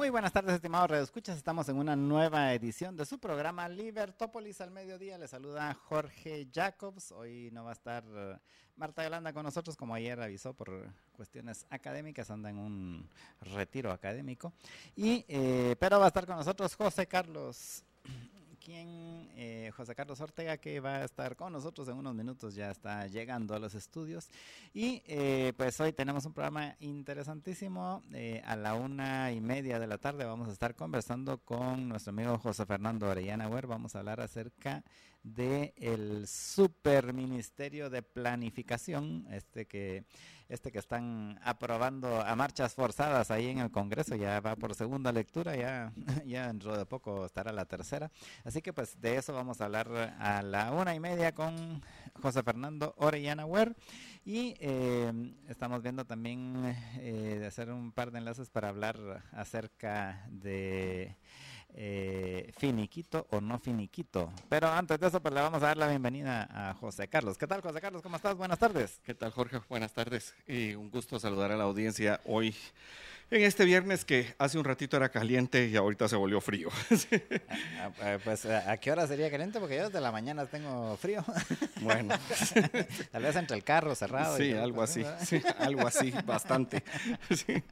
Muy buenas tardes, estimados redescuchas. Estamos en una nueva edición de su programa Libertópolis al mediodía. Les saluda Jorge Jacobs. Hoy no va a estar eh, Marta Yolanda con nosotros, como ayer avisó por cuestiones académicas, anda en un retiro académico. Y, eh, pero va a estar con nosotros José Carlos eh, José Carlos Ortega, que va a estar con nosotros en unos minutos, ya está llegando a los estudios. Y eh, pues hoy tenemos un programa interesantísimo. Eh, a la una y media de la tarde vamos a estar conversando con nuestro amigo José Fernando Orellana Huer. Vamos a hablar acerca del el super ministerio de planificación, este que este que están aprobando a marchas forzadas ahí en el Congreso, ya va por segunda lectura, ya, ya dentro de poco estará la tercera. Así que pues de eso vamos a hablar a la una y media con José Fernando Orellana Huer. Y eh, estamos viendo también eh, hacer un par de enlaces para hablar acerca de eh, finiquito o no finiquito. Pero antes de eso, pues le vamos a dar la bienvenida a José Carlos. ¿Qué tal, José Carlos? ¿Cómo estás? Buenas tardes. ¿Qué tal, Jorge? Buenas tardes. Y un gusto saludar a la audiencia hoy en este viernes que hace un ratito era caliente y ahorita se volvió frío. Ah, ah, pues, ¿a qué hora sería caliente? Porque yo desde la mañana tengo frío. Bueno. Tal vez entre el carro cerrado. Sí, algo así. Sí, algo así, bastante. Sí,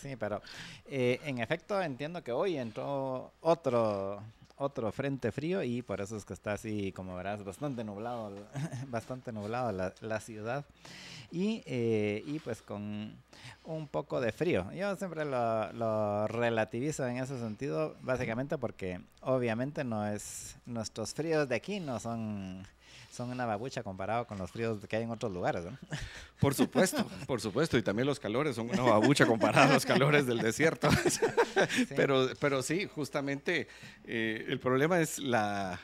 sí pero eh, en efecto entiendo que hoy entró otro otro frente frío y por eso es que está así, como verás, bastante nublado, bastante nublado la, la ciudad y, eh, y pues con un poco de frío. Yo siempre lo, lo, relativizo en ese sentido, básicamente porque obviamente no es, nuestros fríos de aquí no son son una babucha comparado con los fríos que hay en otros lugares. ¿no? Por supuesto, por supuesto, y también los calores son una babucha comparado a los calores del desierto. Sí. Pero, pero sí, justamente eh, el problema es la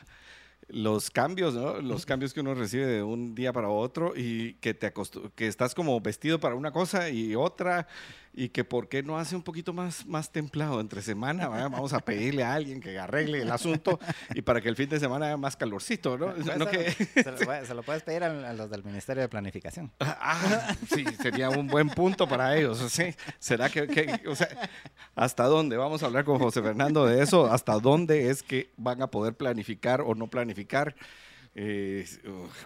los cambios, ¿no? Los cambios que uno recibe de un día para otro y que te que estás como vestido para una cosa y otra y que por qué no hace un poquito más, más templado entre semana, vamos a pedirle a alguien que arregle el asunto y para que el fin de semana haya más calorcito, ¿no? ¿No que... se, lo, se, lo, puedes pedir a, los del Ministerio de Planificación. Ah, sí, sería un buen punto para ellos, ¿sí? ¿Será que, que, o sea, hasta dónde? Vamos a hablar con José Fernando de eso, hasta dónde es que van a poder planificar o no planificar eh,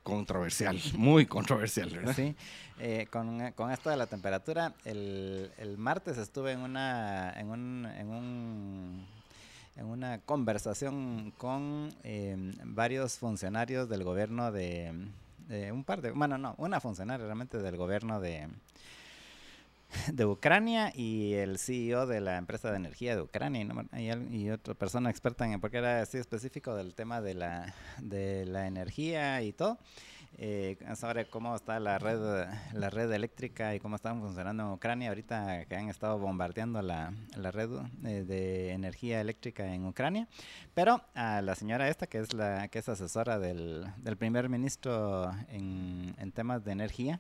controversial, muy controversial, ¿verdad? Sí, eh, con, con, esto de la temperatura, el, el martes estuve en una, en un, en un en una conversación con eh, varios funcionarios del gobierno de, de, un par de, bueno, no, una funcionaria realmente del gobierno de, de Ucrania y el CEO de la empresa de energía de Ucrania y, otra persona experta en porque era así específico del tema de la, de la energía y todo. Eh, sobre cómo está la red la red eléctrica y cómo están funcionando en Ucrania ahorita que han estado bombardeando la, la red eh, de energía eléctrica en Ucrania pero a la señora esta que es la que es asesora del, del primer ministro en, en temas de energía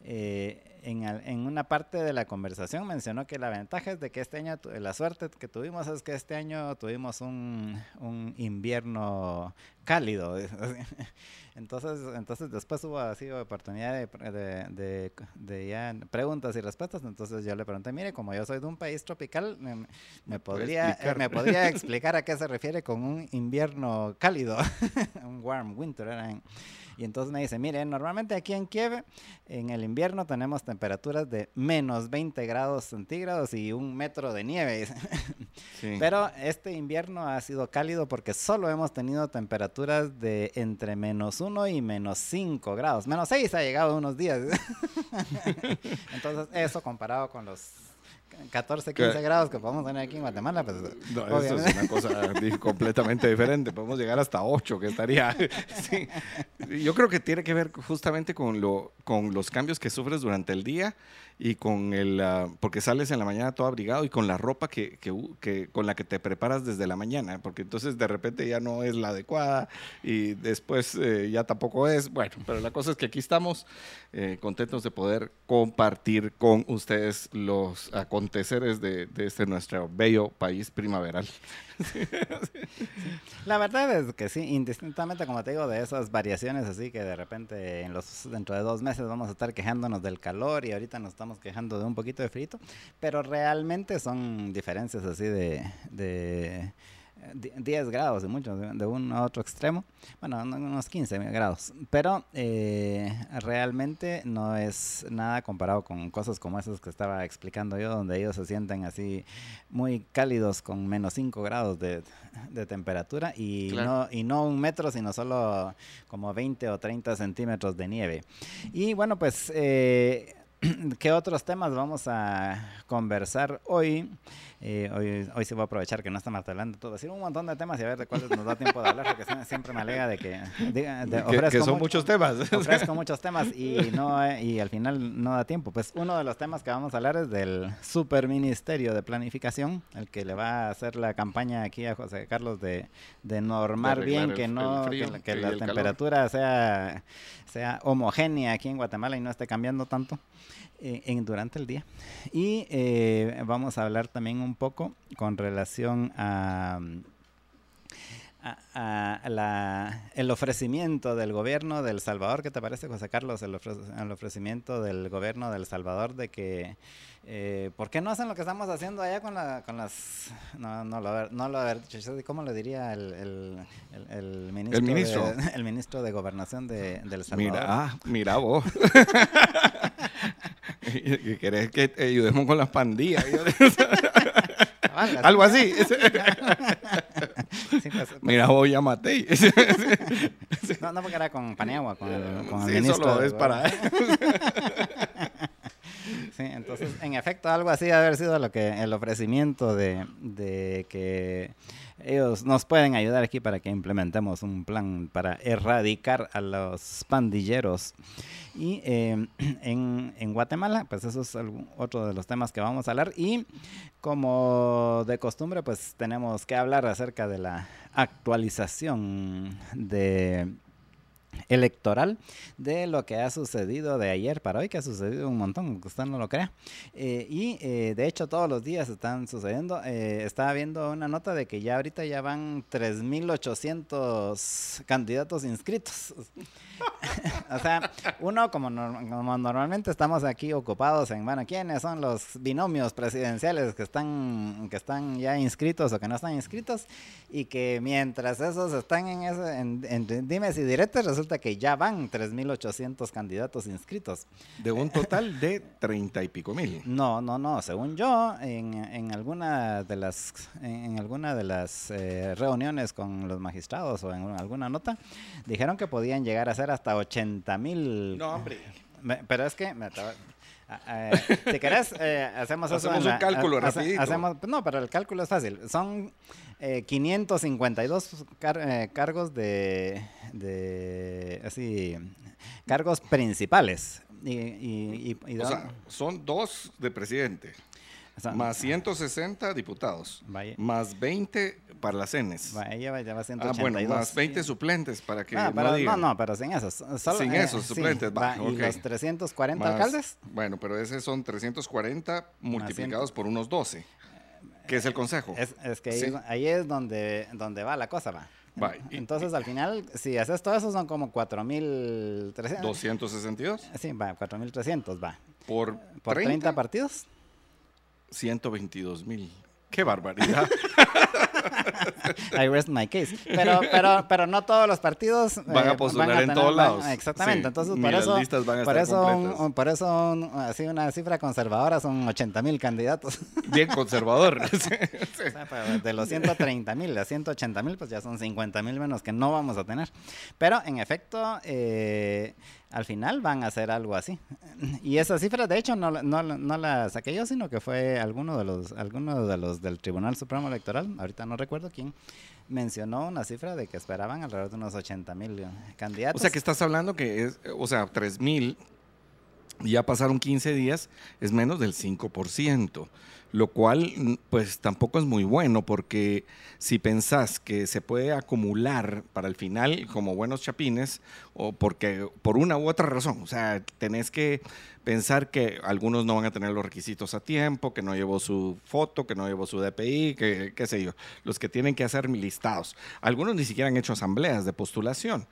eh, en, en, una parte de la conversación mencionó que la ventaja es de que este año, la suerte que tuvimos es que este año tuvimos un, un invierno cálido. Entonces, entonces después hubo así oportunidad de, de, de, de, ya preguntas y respuestas. Entonces yo le pregunté, mire, como yo soy de un país tropical, me, me podría, eh, me podría explicar a qué se refiere con un invierno cálido, un warm winter. Era y entonces me dice, mire, normalmente aquí en Kiev, en el invierno tenemos temperaturas de menos 20 grados centígrados y un metro de nieve. Sí. Pero este invierno ha sido cálido porque solo hemos tenido temperaturas de entre menos 1 y menos 5 grados. Menos 6 ha llegado unos días. Entonces, eso comparado con los 14, 15 grados que podemos tener aquí en Guatemala, pues no, eso es una cosa completamente diferente. Podemos llegar hasta 8, que estaría. sí. Yo creo que tiene que ver justamente con, lo, con los cambios que sufres durante el día y con el, ah, porque sales en la mañana todo abrigado y con la ropa que, que, que, con la que te preparas desde la mañana, porque entonces de repente ya no es la adecuada y después eh, ya tampoco es, bueno, pero la cosa es que aquí estamos eh, contentos de poder compartir con ustedes los aconteceres de, de este nuestro bello país primaveral. La verdad es que sí, indistintamente, como te digo, de esas variaciones así que de repente en los dentro de dos meses vamos a estar quejándonos del calor y ahorita nos estamos quejando de un poquito de frío, pero realmente son diferencias así de, de 10 grados de mucho, de, un a otro extremo, bueno, unos 15 grados, pero eh, realmente no es nada comparado con cosas como esas que estaba explicando yo, donde ellos se sienten así muy cálidos con menos 5 grados de, temperatura y, no, y no un metro, sino solo como 20 o 30 centímetros de nieve. Y bueno, pues... Eh, ¿Qué otros temas vamos a conversar hoy? Eh, hoy, hoy se va a aprovechar que no está hablando todo, decir un montón de temas y a ver de cuáles nos da tiempo de hablar, porque siempre me alega de que, que, son muchos temas. Ofrezco muchos temas y, no, y al final no da tiempo. Pues uno de los temas que vamos a hablar es del Superministerio de Planificación, el que le va a hacer la campaña aquí a José Carlos de, de normar bien que no que, la temperatura sea, sea homogénea aquí en Guatemala y no esté cambiando tanto. Eh, en, durante el día. Y eh, vamos a hablar también un poco con relación a, la, el ofrecimiento del gobierno del Salvador. ¿Qué te parece, José Carlos? El, ofrecimiento del gobierno del Salvador de que... Eh, ¿Por qué no hacen lo que estamos haciendo allá con, la, con las... No, no lo, no lo ¿Cómo le diría el, el, ministro, el ministro. De, el ministro de Gobernación de, del Salvador? Mira, ah, mira vos. ¿Querés que te ayudemos con las pandillas? Algo así. Mira, voy a maté. no, no, porque era con Paniagua, con el, con el ministro. Solo es para Sí, entonces, en efecto, algo así haber sido lo que el ofrecimiento de, que ellos nos pueden ayudar aquí para que implementemos un plan para erradicar a los pandilleros. Y em, en, en, Guatemala, pues eso es otro de los temas que vamos a hablar. Y como de costumbre, pues tenemos que hablar acerca de la actualización de electoral de lo que ha sucedido de ayer para hoy, que ha sucedido un montón, aunque usted no lo crea. Eh, y eh, de hecho todos los días están sucediendo. Eh, estaba viendo una nota de que ya ahorita ya van 3.800 candidatos inscritos. o sea, uno como, normalmente estamos aquí ocupados en, bueno, ¿quiénes son los binomios presidenciales que están, que están ya inscritos o que no están inscritos? Y que mientras esos están en, ese, en, en dimes y directos, resulta que ya van 3.800 candidatos inscritos. De un total de 30 y pico mil. No, no, no. Según yo, en, en alguna de las, en, alguna de las eh, reuniones con los magistrados o en alguna nota, dijeron que podían llegar a ser hasta 80 mil. No, hombre. pero es que... si querés, eh, hacemos, hacemos un cálculo rapidito. Hacemos, no, pero el cálculo es fácil. Son 552 eh, eh, cargos de, de, así, cargos principales. Y, o sea, son dos de presidente. Más 160 diputados. Más 20 para las CENES. Ah, bueno, más 20 suplentes para que ah, no, no, no, pero sin esos. sin esos suplentes. va, ¿Y los 340 alcaldes? Bueno, pero esos son 340 multiplicados por unos 12. ¿Qué es el consejo? Es, que ahí, es donde, donde va la cosa, va. Entonces, al final, si haces todo eso, son como 4.300. ¿262? Sí, va, 4.300, va. ¿Por, ¿Por 30? partidos? 122.000. ¡Qué barbaridad! I rest my case. Pero, pero, pero no todos los partidos van a eh, postular en todos lados. Exactamente. Entonces, por eso, por, eso por eso, así una cifra conservadora son 80 mil candidatos. Bien conservador. de los 130 mil a 180 mil, pues ya son 50 mil menos que no vamos a tener. Pero, en efecto, eh, al final van a hacer algo así. Y esa cifra, de hecho, no, no, no, la saqué yo, sino que fue alguno de los alguno de los del Tribunal Supremo Electoral, ahorita no recuerdo quién, mencionó una cifra de que esperaban alrededor de unos 80 mil candidatos. O sea, que estás hablando que es, o sea, 3 mil Ya pasaron 15 días, es menos del 5% lo cual mm, pues tampoco es muy bueno porque si pensás que se puede acumular para el final como buenos chapines o porque por una u otra razón, o sea, tenés que pensar que algunos no van a tener los requisitos a tiempo, que no llevó su foto, que no llevó su DPI, que qué sé yo, los que tienen que hacer listados. Algunos ni siquiera han hecho asambleas de postulación,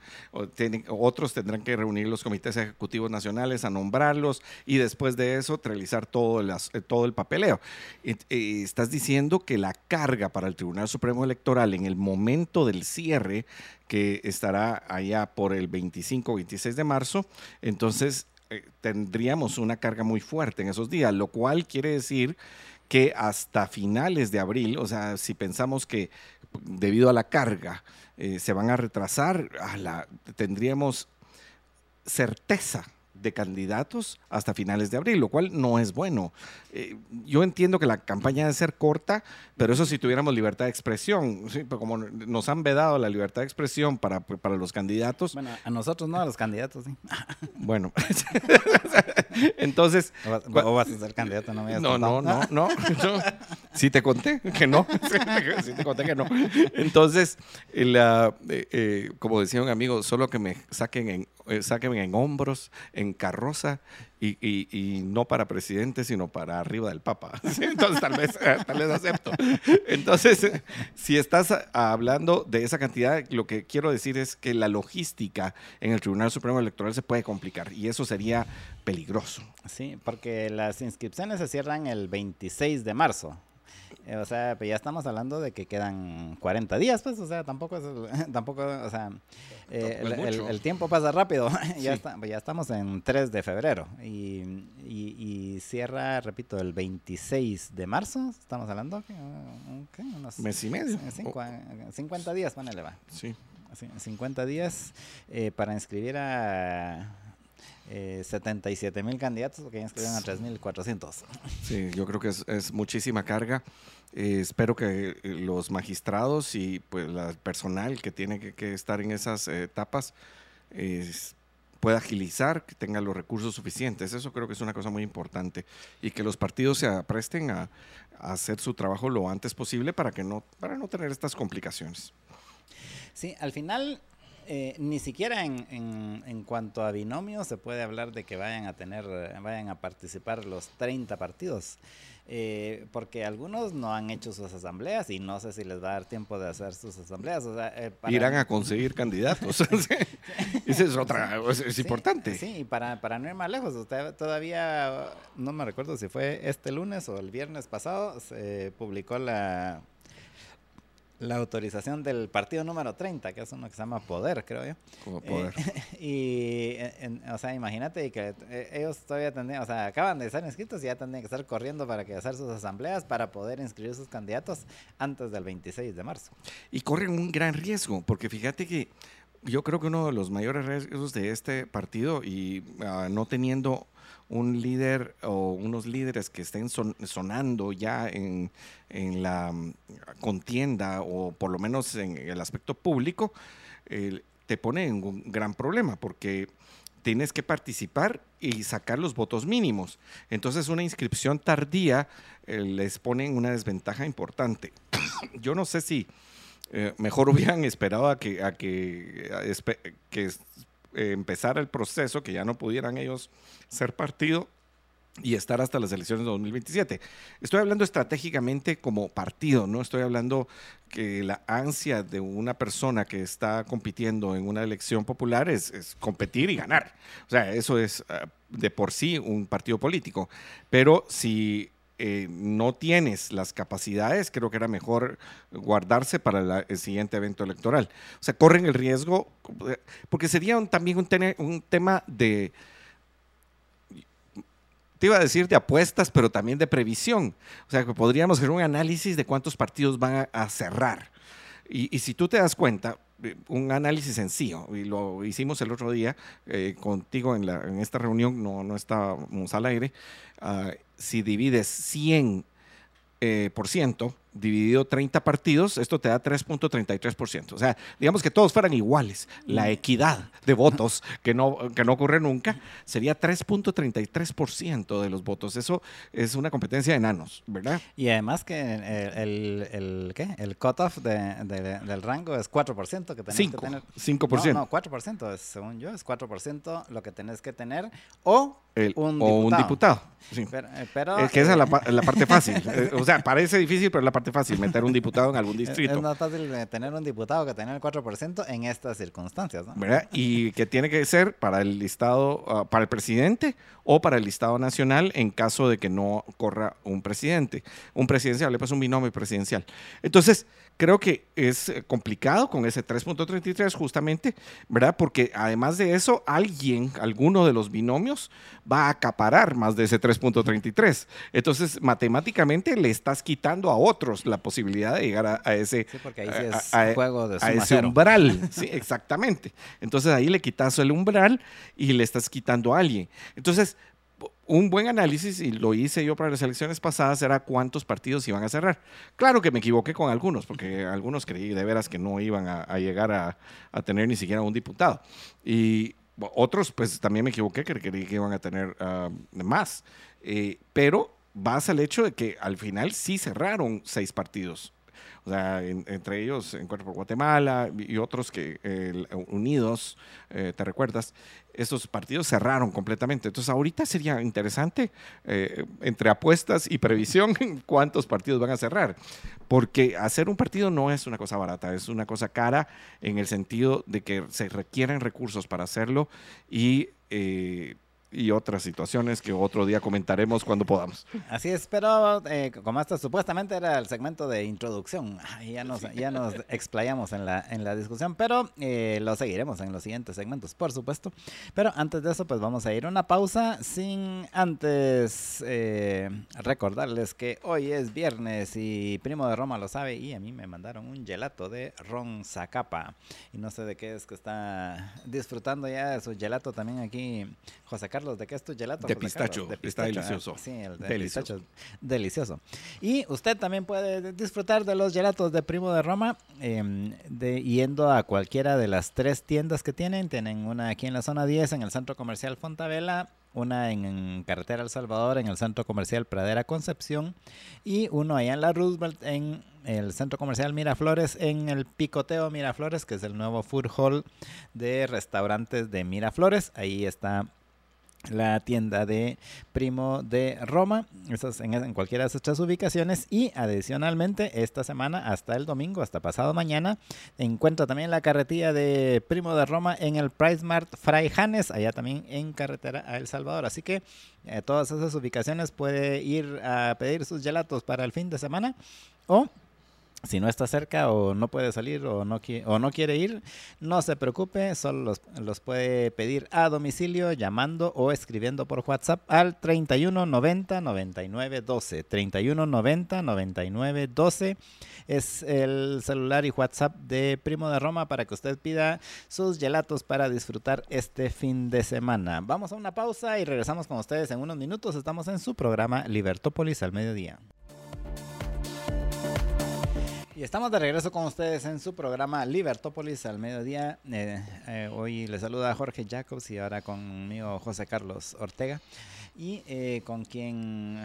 otros tendrán que reunir los comités ejecutivos nacionales a nombrarlos y después de eso realizar todo, todo el papeleo. estás diciendo que la carga para el Tribunal Supremo Electoral en el momento del cierre, que estará allá por el 25 26 de marzo, entonces eh, tendríamos una carga muy fuerte en esos días, lo cual quiere decir que hasta finales de abril, o sea, si pensamos que debido a la carga eh, se van a retrasar, tendríamos certeza de candidatos hasta finales de abril, lo cual no es bueno. Eh, yo entiendo que la campaña debe ser corta, pero eso si tuviéramos libertad de expresión, pero como nos han vedado la libertad de expresión para, para los candidatos. Bueno, a nosotros no, a los candidatos, sí. Bueno, entonces... ¿O vas, a ser candidato? No, me no, no, no, no, Sí te conté que no. sí te conté que no. Entonces, eh, eh, como decía un amigo, solo que me saquen en, sáquenme en hombros, en carroza y, no para presidente, sino para arriba del Papa. Entonces tal vez, eh, tal vez acepto. Entonces, si estás hablando de esa cantidad, lo que quiero decir es que la logística en el Tribunal Supremo Electoral se puede complicar y eso sería peligroso. Sí, porque las inscripciones se cierran el 26 de marzo. Eh, o sea, pues ya estamos hablando de que quedan 40 días, pues, o sea, tampoco, es, tampoco o sea, eh, el, tiempo pasa rápido. ya, pues, ya estamos en 3 de febrero y, y, cierra, repito, el 26 de marzo, estamos hablando, ¿qué? Unos mes y medio. 50 días, ponele, va. Sí. 50 días eh, para inscribir a eh, 77 mil candidatos que ya inscribieron a 3.400. Sí, yo creo que es, es muchísima carga. Eh, espero que eh, los magistrados y pues el personal que tiene que, estar en esas etapas pueda agilizar, que tenga los recursos suficientes. Eso creo que es una cosa muy importante y que los partidos se presten a, a hacer su trabajo lo antes posible para que no para no tener estas complicaciones. Sí, al final eh, ni siquiera en, en, cuanto a binomios se puede hablar de que vayan a tener, vayan a participar los 30 partidos. Eh, porque algunos no han hecho sus asambleas y no sé si les va a dar tiempo de hacer sus asambleas. Eh, Irán a conseguir candidatos. Esa es otra, es, importante. Sí, y para, para no ir más lejos, usted todavía, no me recuerdo si fue este lunes o el viernes pasado, se publicó la la autorización del partido número 30, que es uno que se llama Poder, creo yo. Como Poder. y, o sea, imagínate que eh, ellos todavía tendrían, o sea, acaban de ser inscritos y ya tendrían que estar corriendo para que hacer sus asambleas para poder inscribir sus candidatos antes del 26 de marzo. Y corren un gran riesgo, porque fíjate que yo creo que uno de los mayores riesgos de este partido y ah, no teniendo un líder o unos líderes que estén sonando ya en, la mm, contienda o por lo menos en el aspecto público, te pone en un gran problema porque tienes que participar y sacar los votos mínimos. Entonces una inscripción tardía eh, les pone en una desventaja importante. Yo no sé si eh, mejor hubieran esperado a que, a que, que eh, empezar el proceso, que ya no pudieran ellos ser partido y estar hasta las elecciones de 2027. Estoy hablando estratégicamente como partido, no estoy hablando que la ansia de una persona que está compitiendo en una elección popular es, competir y ganar. O sea, eso es ah, de por sí un partido político. Pero si eh, no tienes las capacidades, creo que era mejor guardarse para el siguiente evento electoral. O sea, corren el riesgo, porque sería también un, tema de, te iba a decir de apuestas, pero también de previsión. O sea, que podríamos hacer un análisis de cuántos partidos van a, cerrar. Y, si tú te das cuenta, eh, un análisis sencillo, y lo hicimos el otro día eh, contigo en, la, en, esta reunión, no, no estábamos al aire, ah, si divides 100 eh, por ciento dividido 30 partidos, esto te da 3.33%. O sea, digamos que todos fueran iguales. La mm. equidad de votos, que no, que no ocurre nunca, sería 3.33% de los votos. Eso es una competencia de enanos, ¿verdad? Y además que el, el, ¿qué? el cutoff de, del rango es 4% que tenés que tener. 5%. No, no 4%, según yo, es 4% lo que tenés que tener o un o un diputado. Pero, es que esa es la, la parte fácil. Eh, o sea, parece difícil, pero es la parte fácil, meter un diputado en algún distrito. Es, más fácil tener un diputado que tener el 4% en estas circunstancias. ¿no? ¿verdad? Y que tiene que ser para el listado, ah, para el presidente o para el listado nacional en caso de que no corra un presidente. Un presidencial, le pasa un binomio presidencial. Entonces, creo que es eh, complicado con ese 3.33 justamente, ¿verdad? Porque además de eso, alguien, alguno de los binomios va a acaparar más de ese 3.33. Entonces, matemáticamente le estás quitando a otros la posibilidad de llegar a, ese, sí, porque ahí es juego de a ese umbral. sí, exactamente. Entonces ahí le quitas el umbral y le estás quitando a alguien. Entonces, un buen análisis, y lo hice yo para las elecciones pasadas, era cuántos partidos iban a cerrar. Claro que me equivoqué con algunos, porque algunos creí de veras que no iban a, llegar a, tener ni siquiera un diputado. Y otros, pues también me equivoqué, que creí que iban a tener ah, más. Eh, pero vas al hecho de que al final sí cerraron seis partidos. O sea, entre ellos Encuentro por Guatemala y otros que unidos, eh, ¿te recuerdas? Estos partidos cerraron completamente. Entonces, ahorita sería interesante, eh, entre apuestas y previsión, cuántos partidos van a cerrar. Porque hacer un partido no es una cosa barata, es una cosa cara en el sentido de que se requieren recursos para hacerlo y eh, y otras situaciones que otro día comentaremos cuando podamos. Así es, pero eh, como esto supuestamente era el segmento de introducción, ya nos, ya nos explayamos en la, en la discusión, pero eh, lo seguiremos en los siguientes segmentos, por supuesto. Pero antes de eso, pues vamos a ir a una pausa sin antes eh, recordarles que hoy es viernes y Primo de Roma lo sabe y a mí me mandaron un gelato de Ron Zacapa. Y no sé de qué es que está disfrutando ya de su gelato también aquí José Carlos ¿de qué es tu gelato? De pistacho, está delicioso. Sí, el de delicioso. pistacho, delicioso. Y usted también puede disfrutar de los gelatos de Primo de Roma em, de, yendo a cualquiera de las tres tiendas que tienen. Tienen una aquí en la zona 10, en el Centro Comercial Fontavela, una en, Carretera El Salvador, en el Centro Comercial Pradera Concepción, y uno allá en la Roosevelt, en el Centro Comercial Miraflores, en el Picoteo Miraflores, que es el nuevo food hall de restaurantes de Miraflores. Ahí está la tienda de Primo de Roma, esas en, cualquiera de estas ubicaciones. Y adicionalmente esta semana hasta el domingo, hasta pasado mañana, encuentra también la carretilla de Primo de Roma en el Price Mart Fray Janes, allá también en carretera a El Salvador, así que eh, todas esas ubicaciones puede ir a pedir sus gelatos para el fin de semana o si no está cerca o no puede salir o no, o no quiere ir, no se preocupe, solo los, puede pedir a domicilio llamando o escribiendo por WhatsApp al 31 90 99 12. 31 90 99 12 es el celular y WhatsApp de Primo de Roma para que usted pida sus gelatos para disfrutar este fin de semana. Vamos a una pausa y regresamos con ustedes en unos minutos. Estamos en su programa Libertópolis al mediodía. Y estamos de regreso con ustedes en su programa Libertópolis al mediodía. Eh, eh, hoy les saluda Jorge Jacobs y ahora conmigo José Carlos Ortega. Y eh, con quien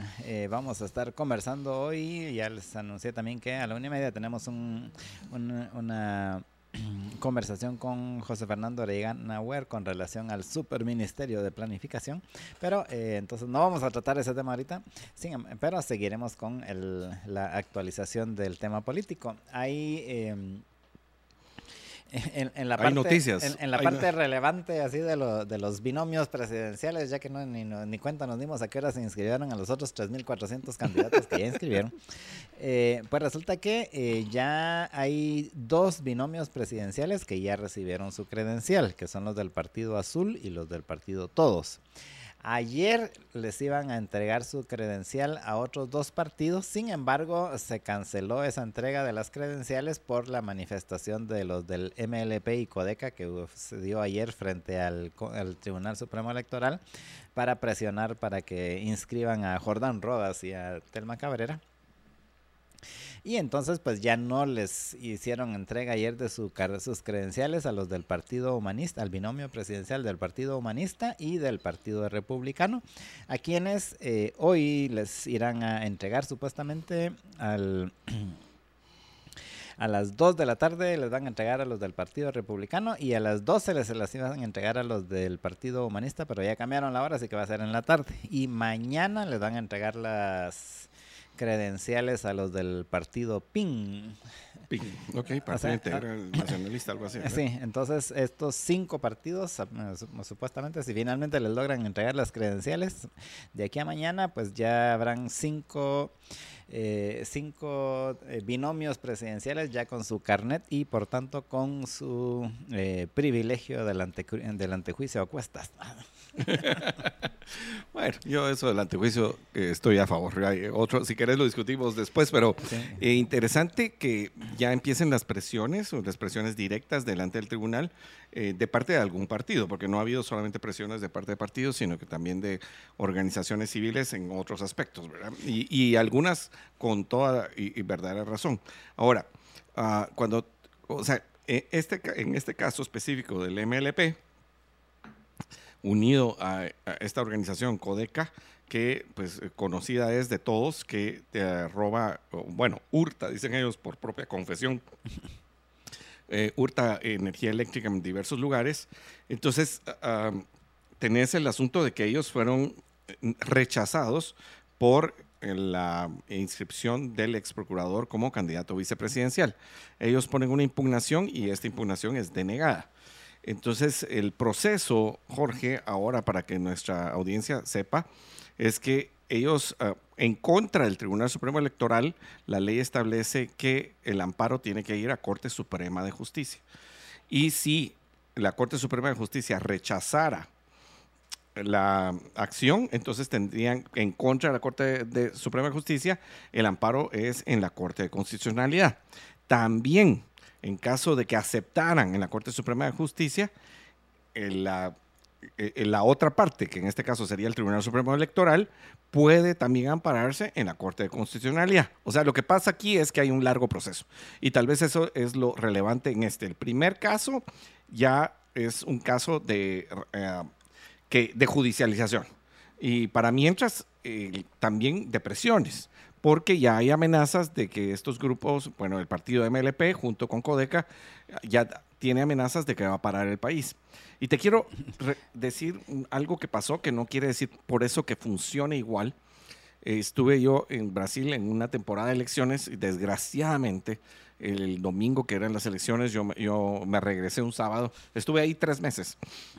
vamos a estar conversando hoy, ya les anuncié también que a la una y media tenemos un, una conversación con José Fernando Orellana Nauer con relación al superministerio de planificación. Pero eh, entonces no vamos a tratar ese tema ahorita, em, pero seguiremos con la actualización del tema político. Hay en, la parte, noticias. En, la parte relevante así de, de, los binomios presidenciales, ya que no ni, ni, cuenta nos dimos a qué hora se inscribieron a los otros 3.400 candidatos que ya inscribieron, eh, pues resulta que eh, ya hay dos binomios presidenciales que ya recibieron su credencial, que son los del Partido Azul y los del Partido Todos. Ayer les iban a entregar su credencial a otros dos partidos, sin embargo se canceló esa entrega de las credenciales por la manifestación de los del MLP y Codeca que se dio ayer frente al, Tribunal Supremo Electoral para presionar para que inscriban a Jordán Rodas y a Telma Cabrera. Y entonces pues ya no les hicieron entrega ayer de su, sus credenciales a los del Partido Humanista, al binomio presidencial del Partido Humanista y del Partido Republicano, a quienes eh, hoy les irán a entregar supuestamente al... A las 2 de la tarde les van a entregar a los del Partido Republicano y a las 12 les las iban a entregar a los del Partido Humanista, pero ya cambiaron la hora, así que va a ser en la tarde. Y mañana les van a entregar las credenciales a los del partido PIN. PIN, ok, Partido Integral ah, Nacionalista, algo así. Sí, entonces estos cinco partidos, eh, supuestamente, si finalmente les logran entregar las credenciales, de aquí a mañana, pues ya habrán cinco, eh, cinco eh, binomios presidenciales ya con su carnet y por tanto con su privilegio del, ante, del antejuicio a cuestas. bueno, yo eso del antejuicio eh, estoy a favor. otro, si querés lo discutimos después, pero eh, interesante que ya empiecen las presiones o las presiones directas delante del tribunal eh, de parte de algún partido, porque no ha habido solamente presiones de parte de partidos, sino que también de organizaciones civiles en otros aspectos, ¿verdad? Y, algunas con toda y, verdadera razón. Ahora, ah, cuando, o sea, este, en este caso específico del MLP, unido a, esta organización Codeca, que pues eh, conocida es de todos, que te roba, bueno, hurta, dicen ellos por propia confesión, eh, hurta energía eléctrica en diversos lugares. Entonces, tenés el asunto de que ellos fueron eh, rechazados por la inscripción del ex procurador como candidato vicepresidencial. Ellos ponen una impugnación y esta impugnación es denegada. Entonces, el proceso, Jorge, ahora para que nuestra audiencia sepa, es que ellos, ah, en contra del Tribunal Supremo Electoral, la ley establece que el amparo tiene que ir a Corte Suprema de Justicia. Y si la Corte Suprema de Justicia rechazara la acción, entonces tendrían en contra de la Corte de Suprema de Justicia, el amparo es en la Corte de Constitucionalidad. También en caso de que aceptaran en la Corte Suprema de Justicia la, la otra parte, que en este caso sería el Tribunal Supremo Electoral, puede también ampararse en la Corte de Constitucionalidad. O sea, lo que pasa aquí es que hay un largo proceso. Y tal vez eso es lo relevante en este. El primer caso ya es un caso de, eh, que, de judicialización. Y para mientras, eh, también de presiones porque ya hay amenazas de que estos grupos, bueno, el partido MLP junto con Codeca, ya tiene amenazas de que va a parar el país. Y te quiero decir algo que pasó, que no quiere decir por eso que funcione igual. estuve yo en Brasil en una temporada de elecciones y desgraciadamente el domingo que eran las elecciones, yo, yo me regresé un sábado, estuve ahí tres meses.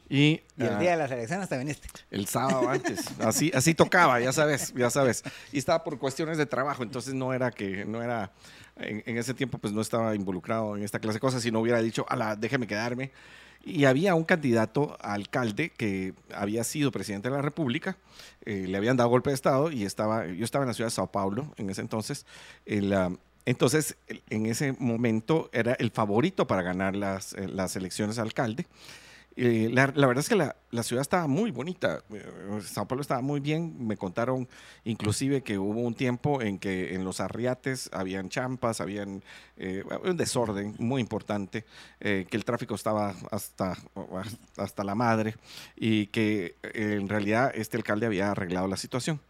Y, el ah, día de las elecciones te viniste. El sábado antes, así, así tocaba, ya sabes, ya sabes. Y estaba por cuestiones de trabajo, entonces no era que, no era, en, ese tiempo pues no estaba involucrado en esta clase de cosas, si no hubiera dicho, ala, déjeme quedarme. Y había un candidato a alcalde que había sido presidente de la República, eh, le habían dado golpe de Estado y estaba, yo estaba en la ciudad de Sao Paulo en ese entonces. El, entonces, en ese momento era el favorito para ganar las, eh, las elecciones a alcalde. Eh, la, verdad es que la, la, ciudad estaba muy bonita. Eh, Sao Paulo estaba muy bien. Me contaron inclusive que hubo un tiempo en que en los arriates habían champas, habían un desorden muy importante, que el tráfico estaba hasta, hasta la madre y que en realidad este alcalde había arreglado la situación.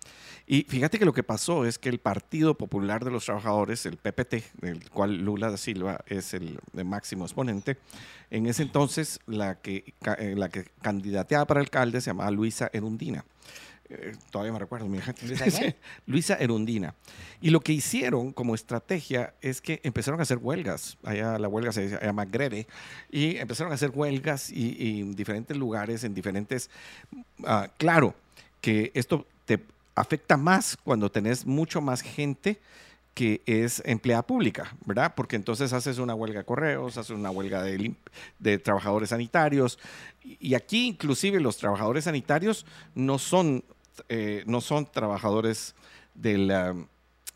Y fíjate que lo que pasó es que el Partido Popular de los Trabajadores, el PPT, del cual Lula da Silva es el, máximo exponente, en ese entonces la que, eh, la que candidateaba para alcalde se llamaba Luisa Erundina. Eh, todavía me recuerdo, mi gente. ¿Luisa, Luisa Erundina. Y lo que hicieron como estrategia es que empezaron a hacer huelgas. Allá la huelga se llama Greve. Y empezaron a hacer huelgas y, en diferentes lugares, en diferentes... Ah, claro, que esto afecta más cuando tenés mucho más gente que es empleada pública, ¿verdad? Porque entonces haces una huelga de correos, haces una huelga de, de trabajadores sanitarios. Y aquí inclusive los trabajadores sanitarios no son, eh, no son trabajadores del,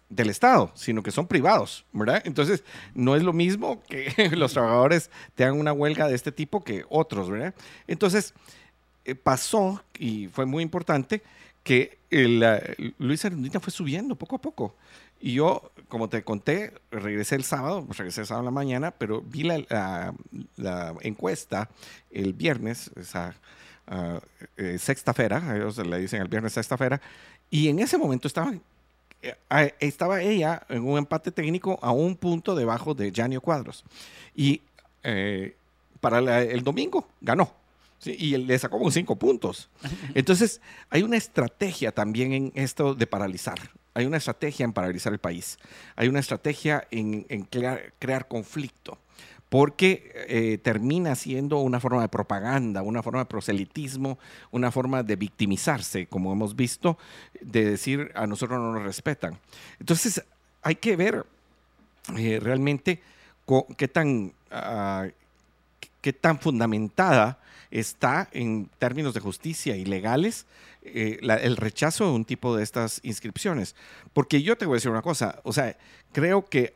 del Estado, sino que son privados, ¿verdad? Entonces no es lo mismo que los trabajadores tengan una huelga de este tipo que otros, ¿verdad? Entonces eh, pasó, y fue muy importante, que el, Luis Arundina fue subiendo poco a poco. Y yo, como te conté, regresé el sábado, pues regresé el sábado en la mañana, pero vi la, la, encuesta el viernes, esa uh, sexta fera, ellos le dicen el viernes sexta fera, y en ese momento estaba, eh, estaba ella en un empate técnico a un punto debajo de Janio Cuadros. Y eh, para el domingo ganó. Y le sacó como cinco puntos. Entonces, hay una estrategia también en esto de paralizar. Hay una estrategia en paralizar el país. Hay una estrategia en, crear, conflicto porque eh, termina siendo una forma de propaganda, una forma de proselitismo, una forma de victimizarse, como hemos visto, de decir a nosotros no nos respetan. Entonces, hay que ver eh, realmente qué tan, ah, qué tan fundamentada está en términos de justicia y legales eh, el rechazo de un tipo de estas inscripciones. Porque yo te voy a decir una cosa, o sea, creo que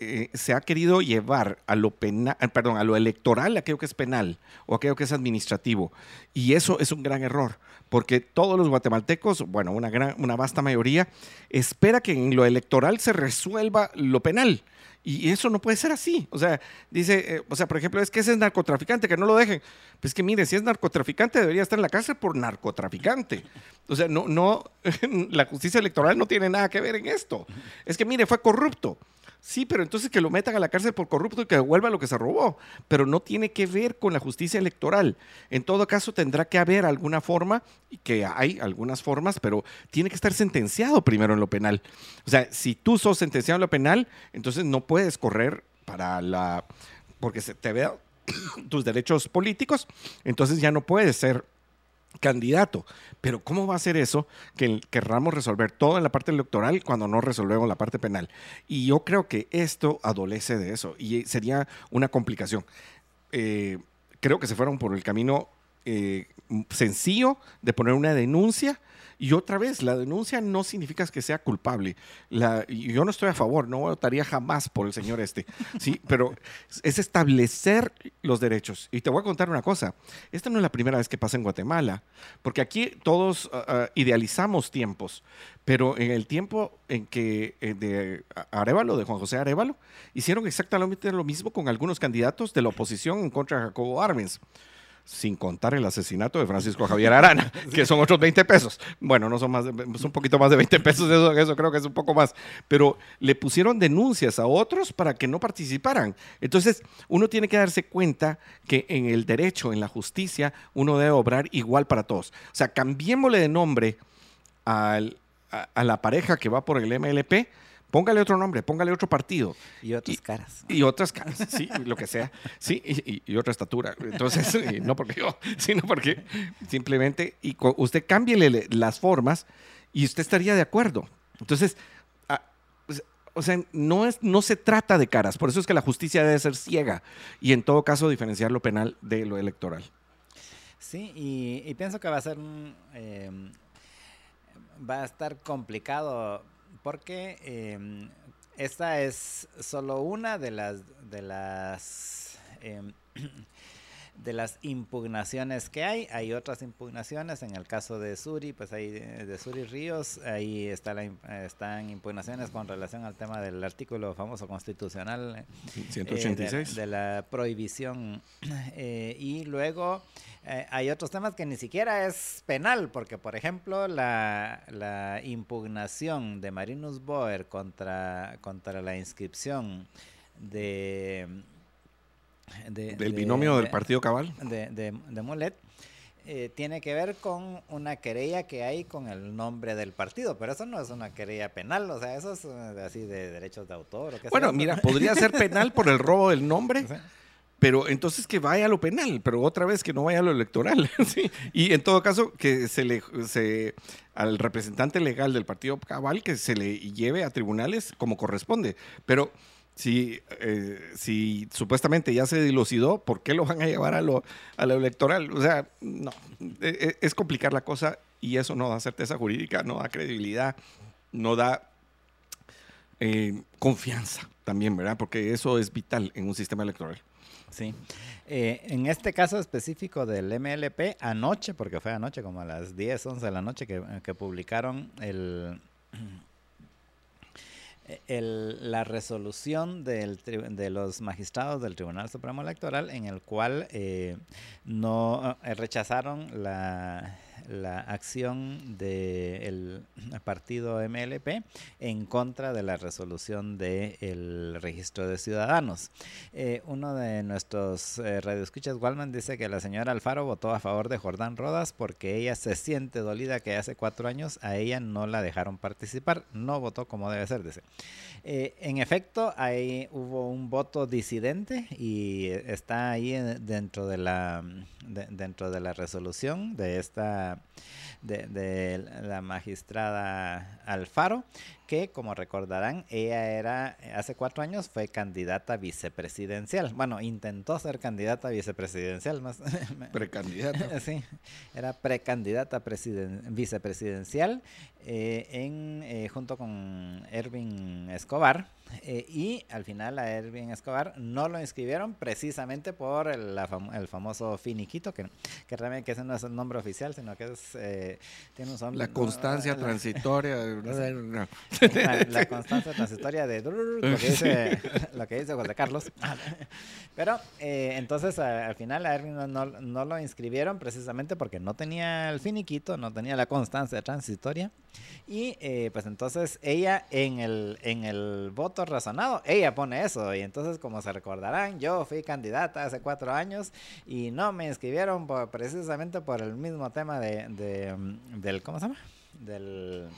eh, se ha querido llevar a lo penal, eh, perdón, a lo electoral, aquello que es penal o aquello que es administrativo. Y eso es un gran error, porque todos los guatemaltecos, bueno, una, gran, una vasta mayoría, espera que en lo electoral se resuelva lo penal. Y eso no puede ser así. O sea, dice, eh, o sea, por ejemplo, es que ese es narcotraficante, que no lo dejen. Pues que mire, si es narcotraficante, debería estar en la cárcel por narcotraficante. O sea, no, no, la justicia electoral no tiene nada que ver en esto. Es que mire, fue corrupto. Sí, pero entonces que lo metan a la cárcel por corrupto y que devuelva lo que se robó. Pero no tiene que ver con la justicia electoral. En todo caso, tendrá que haber alguna forma, y que hay algunas formas, pero tiene que estar sentenciado primero en lo penal. O sea, si tú sos sentenciado en lo penal, entonces no puedes correr para la. porque se te vea tus derechos políticos, entonces ya no puedes ser candidato. Pero ¿cómo va a ser eso que querramos resolver todo en la parte electoral cuando no resolvemos la parte penal? Y yo creo que esto adolece de eso y sería una complicación. Eh, creo que se fueron por el camino eh, sencillo de poner una denuncia y otra vez, la denuncia no significa que sea culpable. La, yo no estoy a favor, no votaría jamás por el señor este, ¿sí? pero es establecer los derechos. Y te voy a contar una cosa, esta no es la primera vez que pasa en Guatemala, porque aquí todos ah, ah, idealizamos tiempos, pero en el tiempo en que eh, de Arevalo, de Juan José Arevalo, hicieron exactamente lo mismo con algunos candidatos de la oposición en contra de Jacobo Arbenz sin contar el asesinato de Francisco Javier Arana, que son otros 20 pesos. Bueno, no son más, es un poquito más de 20 pesos, eso, eso creo que es un poco más. Pero le pusieron denuncias a otros para que no participaran. Entonces, uno tiene que darse cuenta que en el derecho, en la justicia, uno debe obrar igual para todos. O sea, cambiémosle de nombre a la pareja que va por el MLP Póngale otro nombre, póngale otro partido. Y otras caras. Y otras caras, sí, lo que sea. Sí, y, otra estatura. Entonces, no porque yo, sino porque simplemente, y usted cámbiele las formas y usted estaría de acuerdo. Entonces, pues, o sea, no, es, no se trata de caras. Por eso es que la justicia debe ser ciega y en todo caso diferenciar lo penal de lo electoral. Sí, y, pienso que va a ser eh, va a estar complicado porque em, esta es solo una de las de las em, de las impugnaciones que hay. Hay otras impugnaciones. En el caso de Suri, pues hay de Suri Ríos, ahí está la, están impugnaciones con relación al tema del artículo famoso constitucional 186 eh, de, la prohibición. Eh, y luego eh, hay otros temas que ni siquiera es penal, porque por ejemplo la, la impugnación de Marinus Boer contra, contra la inscripción de del binomio del partido cabal. De, de, Molet. Eh, tiene que ver con una querella que hay con el nombre del partido, pero eso no es una querella penal, o sea, eso es eh, así de derechos de autor. O bueno, mira, podría ser penal por el robo del nombre. Pero entonces que vaya a lo penal, pero otra vez que no vaya a lo electoral. Y en todo caso, que se le se, al representante legal del partido cabal que se le lleve a tribunales como corresponde. Pero si, eh, si supuestamente ya se dilucidó, ¿por qué lo van a llevar a lo, a lo electoral? O sea, no, e, e, es complicar la cosa y eso no da certeza jurídica, no da credibilidad, no da eh, confianza también, ¿verdad? Porque eso es vital en un sistema electoral. Sí. Eh, en este caso específico del MLP, anoche, porque fue anoche, como a las 10, 11 de la noche, que, que publicaron el la resolución del, de los magistrados del Tribunal Supremo Electoral en el cual eh, no eh, rechazaron la la acción del partido MLP en contra de la resolución del registro de ciudadanos. Eh, uno de nuestros eh, radioescuchas, Walman, dice que la señora Alfaro votó a favor de Jordán Rodas porque ella se siente dolida que hace cuatro años a ella no la dejaron participar, no votó como debe ser, dice. Eh, en efecto, ahí hubo un voto disidente y está ahí dentro de la dentro de la resolución de esta de, la magistrada Alfaro, que como recordarán, ella era, hace cuatro años fue candidata vicepresidencial. Bueno, intentó ser candidata vicepresidencial más. Precandidata. sí, era precandidata vicepresidencial eh, en, eh, junto con Erwin Escobar eh, y al final a Erwin Escobar no lo inscribieron precisamente por el, el famoso finiquito, que, que realmente que ese no es el nombre oficial, sino que es, eh, tiene un La constancia transitoria. la, constancia transitoria de lo que dice, lo que dice José Carlos. Pero eh, entonces al final a Erwin no, no lo inscribieron precisamente porque no tenía el finiquito, no tenía la constancia transitoria. Y pues entonces ella en el, en el voto razonado, ella pone eso. Y entonces, como se recordarán, yo fui candidata hace cuatro años y no me inscribieron precisamente por el mismo tema de, mm, del, ¿cómo se llama? Del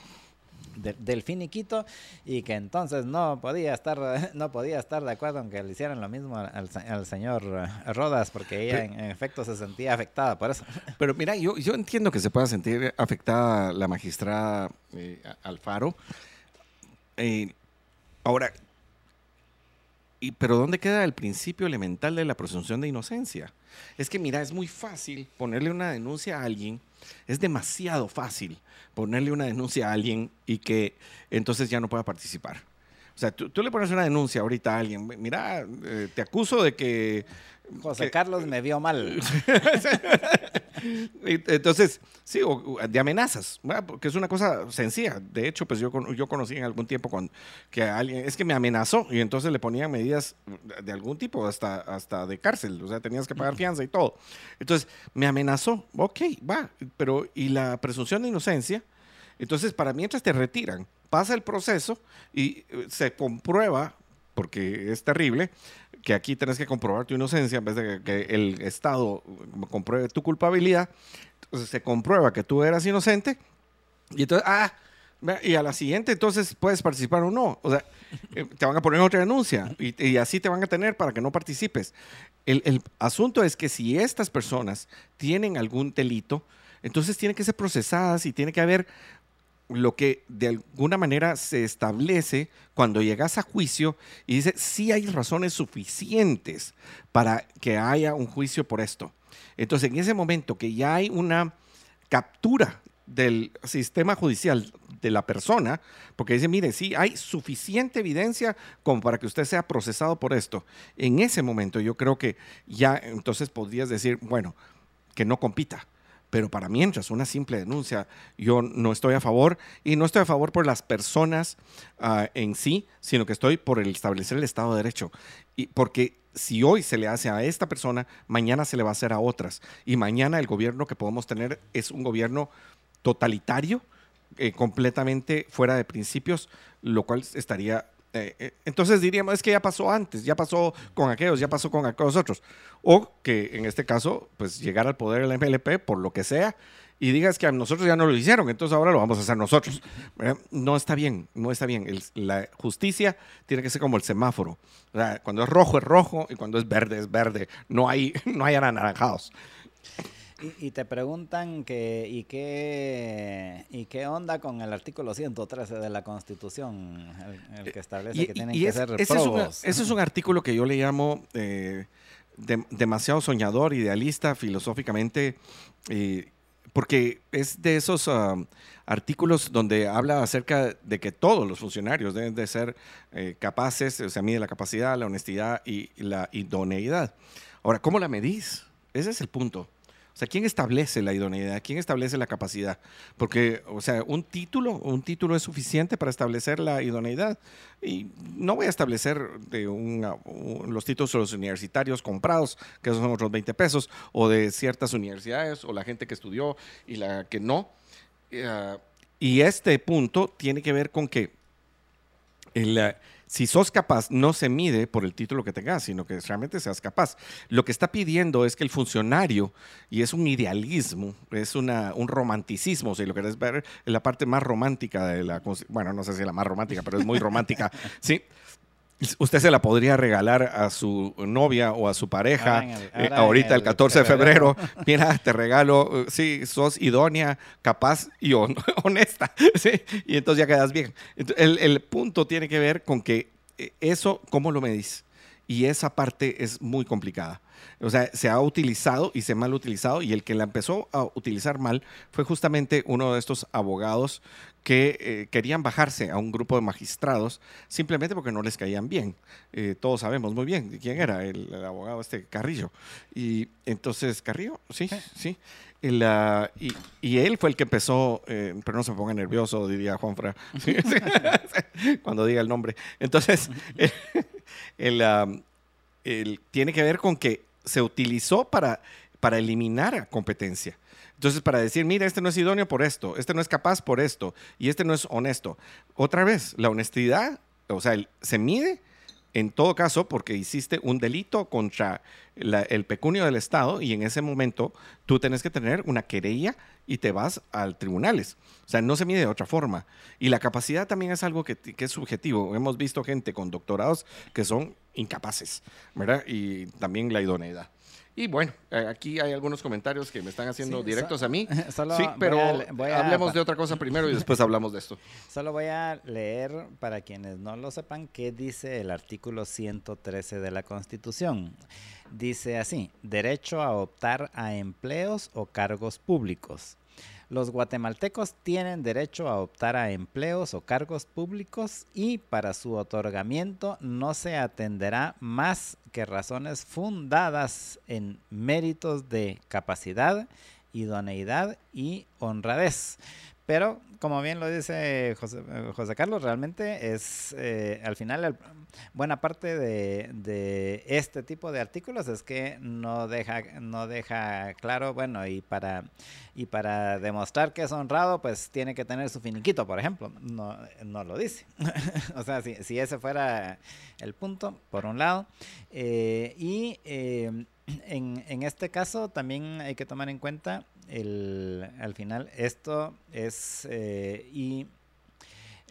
del finiquito y que entonces no podía estar no podía estar de acuerdo en que le hicieran lo mismo al, señor Rodas porque ella en, efecto se sentía afectada por eso. Pero mira, yo, yo entiendo que se pueda sentir afectada la magistrada eh, Alfaro. Eh, Ahora, y, pero ¿dónde queda el principio elemental de la presunción de inocencia? Es que, mira, es muy fácil ponerle una denuncia a alguien, es demasiado fácil ponerle una denuncia a alguien y que entonces ya no pueda participar. O sea, tú, le pones una denuncia ahorita a alguien, mira, eh, te acuso de que José Carlos me vio mal. Entonces, sí, de amenazas, porque es una cosa sencilla. De hecho, pues yo, yo conocí en algún tiempo con, que alguien, es que me amenazó y entonces le ponían medidas de algún tipo, hasta, hasta de cárcel, o sea, tenías que pagar fianza y todo. Entonces, me amenazó, ok, va, pero ¿y la presunción de inocencia? Entonces, para mientras te retiran, pasa el proceso y eh, se comprueba porque es terrible, que aquí tenés que comprobar tu inocencia en vez de que, el Estado compruebe tu culpabilidad. Entonces se comprueba que tú eras inocente y entonces, ah, y a la siguiente entonces puedes participar o no. O sea, eh, te van a poner otra denuncia y, así te van a tener para que no participes. El, el asunto es que si estas personas tienen algún delito, entonces tienen que ser procesadas y tiene que haber lo que de alguna manera se establece cuando llegas a juicio y dice, sí hay razones suficientes para que haya un juicio por esto. Entonces, en ese momento que ya hay una captura del sistema judicial de la persona, porque dice, mire, sí, hay suficiente evidencia como para que usted sea procesado por esto. En ese momento yo creo que ya entonces podrías decir, bueno, que no compita pero para mientras, una simple denuncia, yo no estoy a favor y no estoy a favor por las personas ah, en sí, sino que estoy por el establecer el Estado de Derecho. Y porque si hoy se le hace a esta persona, mañana se le va a hacer a otras. Y mañana el gobierno que podemos tener es un gobierno totalitario, eh, completamente fuera de principios, lo cual estaría eh, eh, entonces diríamos, es que ya pasó antes, ya pasó con aquellos, ya pasó con aquellos otros. O que en este caso, pues llegar al poder el MLP por lo que sea y digas que a nosotros ya no lo hicieron, entonces ahora lo vamos a hacer nosotros. No está bien, no está bien. la justicia tiene que ser como el semáforo. cuando es rojo es rojo y cuando es verde es verde. No hay, no hay anaranjados. Y, te preguntan que, ¿y qué, ¿y qué onda con el artículo 113 de la Constitución? El, que establece que tienen que ser ese es, ese es un artículo que yo le llamo eh, demasiado soñador, idealista, filosóficamente, eh, porque es de esos ah, artículos donde habla acerca de que todos los funcionarios deben de ser eh, capaces, o sea, mide la capacidad, la honestidad y la idoneidad. Ahora, ¿cómo la medís? Ese es el punto. O sea, ¿quién establece la idoneidad? ¿Quién establece la capacidad? Porque, o sea, un título, un título es suficiente para establecer la idoneidad. Y no voy a establecer de los títulos universitarios comprados, que son otros 20 pesos, o de ciertas universidades, o la gente que estudió y la que no. Eh, y este punto tiene que ver con que el si sos capaz, no se mide por el título que tengas, sino que realmente seas capaz. Lo que está pidiendo es que el funcionario, y es un idealismo, es una, un romanticismo, si lo querés ver, en la parte más romántica de la, bueno, no sé si es la más romántica, pero es muy romántica, ¿sí? Usted se la podría regalar a su novia o a su pareja eh, ahorita el, 14 de febrero. Mira, te regalo, eh, sí, sos idónea, capaz y honesta. ¿sí? Y entonces ya quedas bien. El, el, punto tiene que ver con que eh, eso, ¿cómo lo medís? Y esa parte es muy complicada. O sea, se ha utilizado y se ha mal utilizado y el que la empezó a utilizar mal fue justamente uno de estos abogados que eh, querían bajarse a un grupo de magistrados simplemente porque no les caían bien. Eh, todos sabemos muy bien quién era el, abogado este Carrillo. Y entonces, Carrillo, sí, sí. Y, él fue el que empezó, eh, pero no se ponga nervioso, diría Juanfra, cuando diga el nombre. Entonces, el, tiene que ver con que se utilizó para, para eliminar competencia. Entonces, para decir, mira, este no es idóneo por esto, este no es capaz por esto, y este no es honesto. Otra vez, la honestidad, o sea, se mide en todo caso porque hiciste un delito contra el pecunio del Estado y en ese momento tú tienes que tener una querella y te vas al tribunales. O sea, no se mide de otra forma. Y la capacidad también es algo que, que es subjetivo. Hemos visto gente con doctorados que son incapaces, ¿verdad? Y también la idoneidad. Y bueno, eh, aquí hay algunos comentarios que me están haciendo directos a mí. sí, pero hablemos de otra cosa primero y después hablamos de esto. Solo voy a leer, para quienes no lo sepan, qué dice el artículo 113 de la Constitución. Dice así, derecho a optar a empleos o cargos públicos. Los guatemaltecos tienen derecho a optar a empleos o cargos públicos y para su otorgamiento no se atenderá más que razones fundadas en méritos de capacidad, idoneidad y honradez. Pero, como bien lo dice José, eh, Carlos, realmente es, eh, al final, buena parte de, este tipo de artículos es que no deja, no deja claro, bueno, y para, y para demostrar que es honrado, pues tiene que tener su finiquito, por ejemplo. No, no lo dice. o sea, si, si, ese fuera el punto, por un lado. Eh, y en, en este caso también hay que tomar en cuenta al final esto es eh, y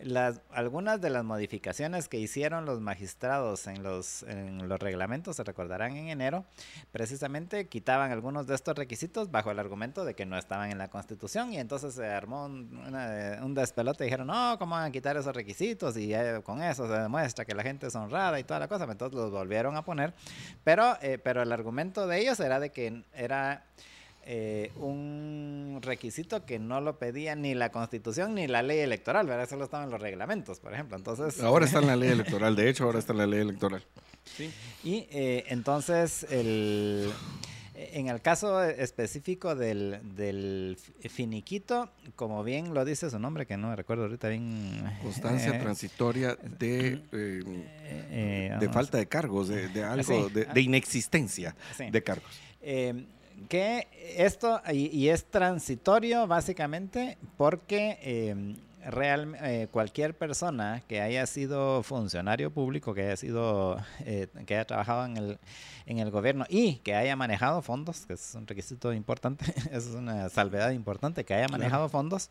las, algunas de las modificaciones que hicieron los magistrados en los, en los reglamentos, se recordarán en enero, precisamente quitaban algunos de estos requisitos bajo el argumento de que no estaban en la Constitución y entonces se armó un, un despelote y dijeron, no, ¿cómo van a quitar esos requisitos? Y con eso se demuestra que la gente es honrada y toda la cosa, entonces los volvieron a poner, pero, eh, pero el argumento de ellos era de que era eh, un requisito que no lo pedía ni la constitución ni la ley electoral, ¿verdad? Solo estaban en los reglamentos, por ejemplo. Entonces, ahora está en la ley electoral, de hecho, ahora está en la ley electoral. Y eh, entonces, el, en el caso específico del, finiquito, como bien lo dice su nombre, que no me recuerdo ahorita bien. Constancia eh, transitoria de, de falta de cargos, de, algo, de, inexistencia de cargos que esto, y, es transitorio básicamente porque eh, real, eh, cualquier persona que haya sido funcionario público, que haya sido, eh, que haya trabajado en el, en el gobierno y que haya manejado fondos, que es un requisito importante, es una salvedad importante, que haya manejado fondos,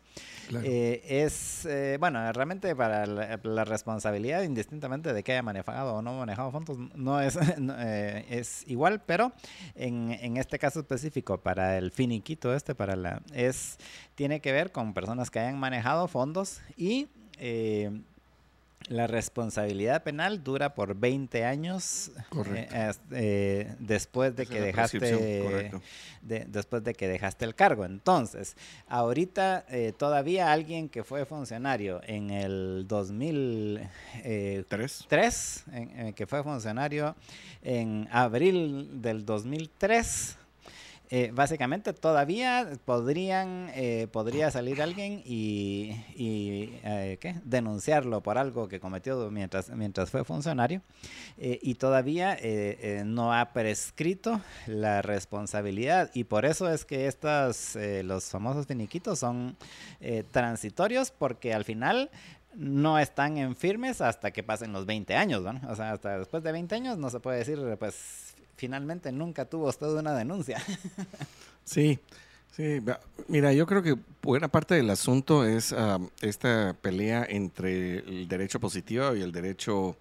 eh, es, bueno, realmente para la, responsabilidad, indistintamente de que haya manejado o no manejado fondos, no es, es igual, pero en, en este caso específico, para el finiquito este, para la, es, tiene que ver con personas que hayan manejado fondos y eh, la responsabilidad penal dura por 20 años eh, eh, después de que dejaste después de que dejaste el cargo. Entonces, ahorita todavía alguien que fue funcionario en el 2003, que fue funcionario en abril del 2003 Eh, básicamente todavía podrían eh, podría salir alguien y, eh, denunciarlo por algo que cometió mientras mientras fue funcionario y todavía no ha prescrito la responsabilidad y por eso es que estas los famosos finiquitos son transitorios porque al final no están en firmes hasta que pasen los 20 años. O sea, hasta después de 20 años no se puede decir, pues finalmente nunca tuvo usted una denuncia. sí, sí. Mira, yo creo que buena parte del asunto es esta pelea entre el derecho positivo y el derecho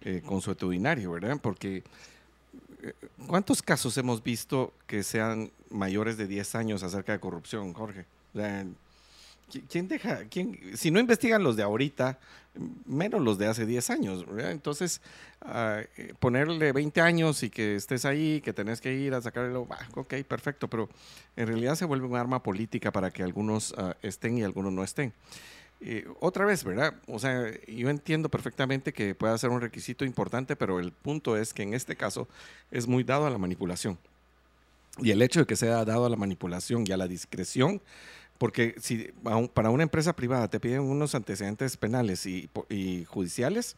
eh, consuetudinario, ¿verdad? Porque eh, ¿cuántos casos hemos visto que sean mayores de 10 años acerca de corrupción, Jorge? ¿Quién deja? Quién, si no investigan los de ahorita, menos los de hace 10 años. Entonces, ah, eh, ponerle 20 años y que estés ahí, que tenés que ir a sacarlo, ok, perfecto, pero en realidad se vuelve un arma política para que algunos ah, estén y algunos no estén. Eh, otra vez, ¿verdad? O sea, yo entiendo perfectamente que pueda ser un requisito importante, pero el punto es que en este caso es muy dado a la manipulación. Y el hecho de que sea dado a la manipulación y a la discreción porque si para una empresa privada te piden unos antecedentes penales y, judiciales,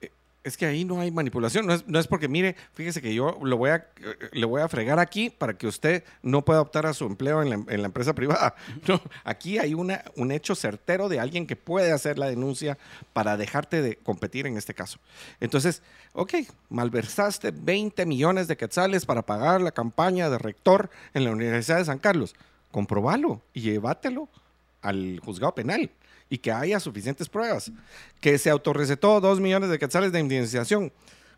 eh, es que ahí no hay manipulación. No es, porque, mire, fíjese que yo lo voy a, le voy a fregar aquí para que usted no pueda optar a su empleo en la, empresa privada. No, aquí hay una, un hecho certero de alguien que puede hacer la denuncia para dejarte de competir en este caso. Entonces, ok, malversaste 20 millones de quetzales para pagar la campaña de rector en la Universidad de San Carlos comprobalo y llévatelo al juzgado penal y que haya suficientes pruebas. Que se autorrecetó dos millones de quetzales de indemnización.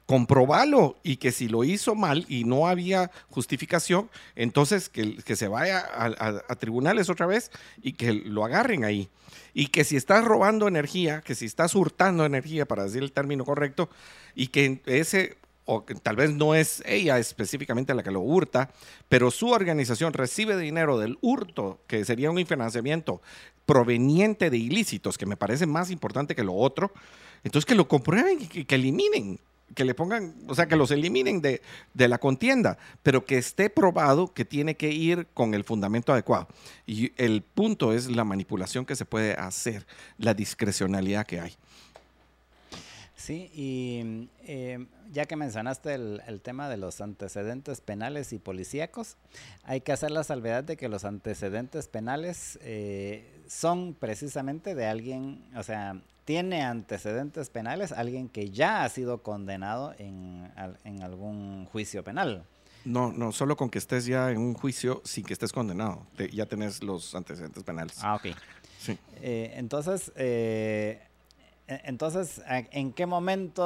Comprobalo y que si lo hizo mal y no había justificación, entonces que, que se vaya a, tribunales otra vez y que lo agarren ahí. Y que si estás robando energía, que si estás hurtando energía, para decir el término correcto, y que ese o tal vez no es ella específicamente la que lo hurta, pero su organización recibe dinero del hurto, que sería un financiamiento proveniente de ilícitos, que me parece más importante que lo otro, entonces que lo comprueben y que, eliminen, que le pongan, o sea, que los eliminen de, de, la contienda, pero que esté probado que tiene que ir con el fundamento adecuado. Y el punto es la manipulación que se puede hacer, la discrecionalidad que hay. Sí, y eh, ya que mencionaste el, tema de los antecedentes penales y policíacos, hay que hacer la salvedad de que los antecedentes penales eh, son precisamente de alguien, o sea, tiene antecedentes penales alguien que ya ha sido condenado en, algún juicio penal. No, no, solo con que estés ya en un juicio sin que estés condenado, ya tenés los antecedentes penales. Ah, ok. Sí. Eh, entonces, e, entonces, ¿en qué momento,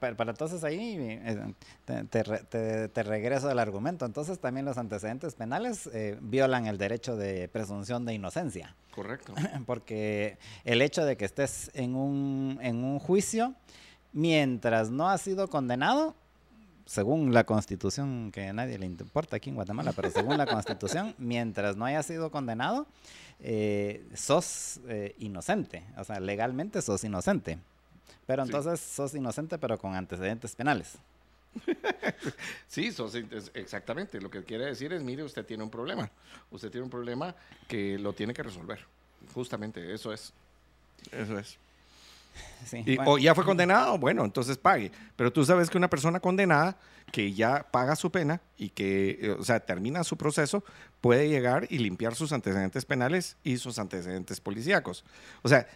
para, entonces ahí eh, te, regreso del argumento, entonces también los antecedentes penales eh, violan el derecho de presunción de inocencia. Correcto. Porque el hecho de que estés en un, en un juicio, mientras no has sido condenado, según la constitución, que a nadie le importa aquí en Guatemala, pero según la constitución, mientras no haya sido condenado, eh, sos eh, inocente, o sea, legalmente sos inocente. Pero entonces sos inocente, pero con antecedentes penales. sí, sos, exactamente. Lo que quiere decir es, mire, usted tiene un problema. Usted tiene un problema que lo tiene que resolver. Justamente, eso es. Eso es. O ya fue condenado, bueno, entonces pague. Pero tú sabes que una persona condenada que ya paga su pena y que, eh, o sea, termina su proceso, puede llegar y limpiar sus antecedentes penales y sus antecedentes policíacos. O sea,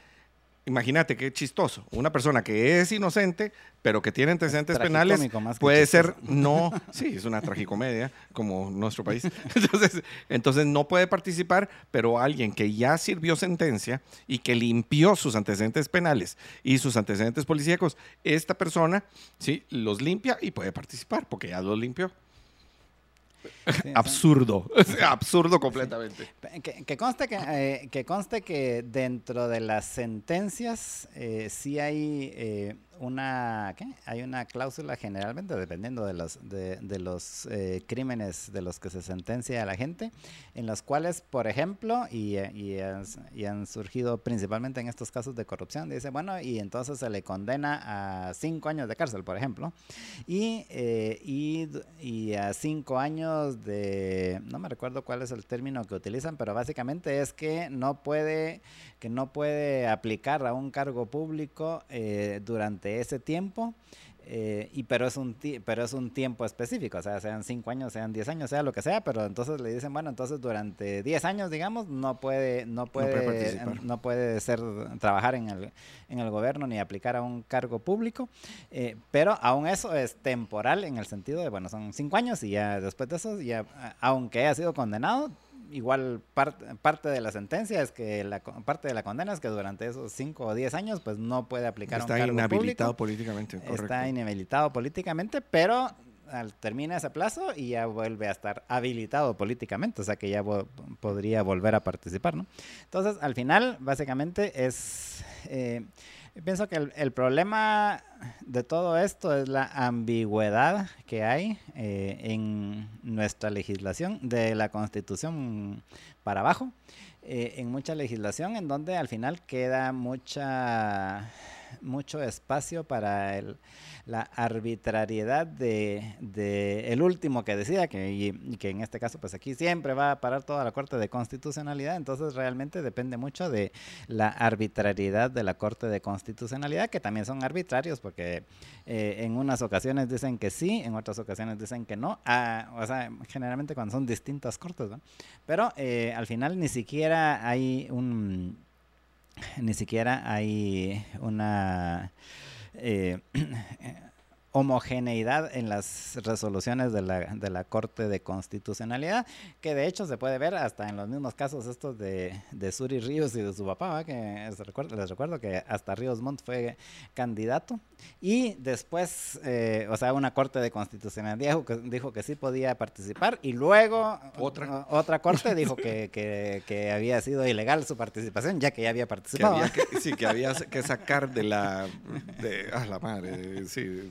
imagínate qué chistoso. Una persona que es inocente, pero que tiene antecedentes penales, puede ser no, sí, es una tragicomedia como nuestro país. Entonces, entonces no puede participar, pero alguien que ya sirvió sentencia y que limpió sus antecedentes penales y sus antecedentes policíacos, esta persona sí los limpia y puede participar porque ya los limpió absurdo, absurdo completamente. Que, conste que, eh, que, conste que dentro de las sentencias eh, sí hay eh, una, ¿qué? Hay una cláusula generalmente, dependiendo de los, de, los eh, crímenes de los que se sentencia a la gente, en los cuales, por ejemplo, y, y, han surgido principalmente en estos casos de corrupción, dice, bueno, y entonces se le condena a cinco años de cárcel, por ejemplo, y, eh, y, y a cinco años de, no me recuerdo cuál es el término que utilizan, pero básicamente es que no puede que no puede aplicar a un cargo público eh, durante ese tiempo. Eh, y pero es un pero es un tiempo específico, o sea, sean cinco años, sean diez años, sea lo que sea, pero entonces le dicen, bueno, entonces durante diez años, digamos, no puede, no puede, no puede, ser trabajar en el, en el gobierno ni aplicar a un cargo público, eh, pero aún eso es temporal en el sentido de, bueno, son cinco años y ya después de eso, ya, aunque haya sido condenado, igual parte de la sentencia es que la parte de la condena es que durante esos 5 o 10 años pues no puede aplicar está un cargo inhabilitado políticamente está inhabilitado políticamente pero al, termina ese plazo y ya vuelve a estar habilitado políticamente o sea que ya podría volver a participar no entonces al final básicamente es eh, pienso que el, problema de todo esto es la ambigüedad que hay eh, en nuestra legislación, de la constitución para abajo, eh, en mucha legislación en donde al final queda mucha mucho espacio para el, la arbitrariedad de, de, el último que decida, que, y, que en este caso pues aquí siempre va a parar toda la Corte de Constitucionalidad, entonces realmente depende mucho de la arbitrariedad de la Corte de Constitucionalidad, que también son arbitrarios porque eh, en unas ocasiones dicen que sí, en otras ocasiones dicen que no, ah, o sea, generalmente cuando son distintas cortes, ¿no? Pero eh, al final ni siquiera hay un ni siquiera hay una eh, homogeneidad en las resoluciones de la, de la Corte de Constitucionalidad, que de hecho se puede ver hasta en los mismos casos estos de, de Suri Ríos y de su papá, que les recuerdo, les recuerdo que hasta Ríos Montt fue candidato. Y después, eh, o sea, una Corte de Constitucionalidad dijo que, dijo que sí podía participar y luego otra, otra Corte dijo que, que, que, había sido ilegal su participación, ya que ya había participado. sí, que había que sacar de la... De, ah, la madre, sí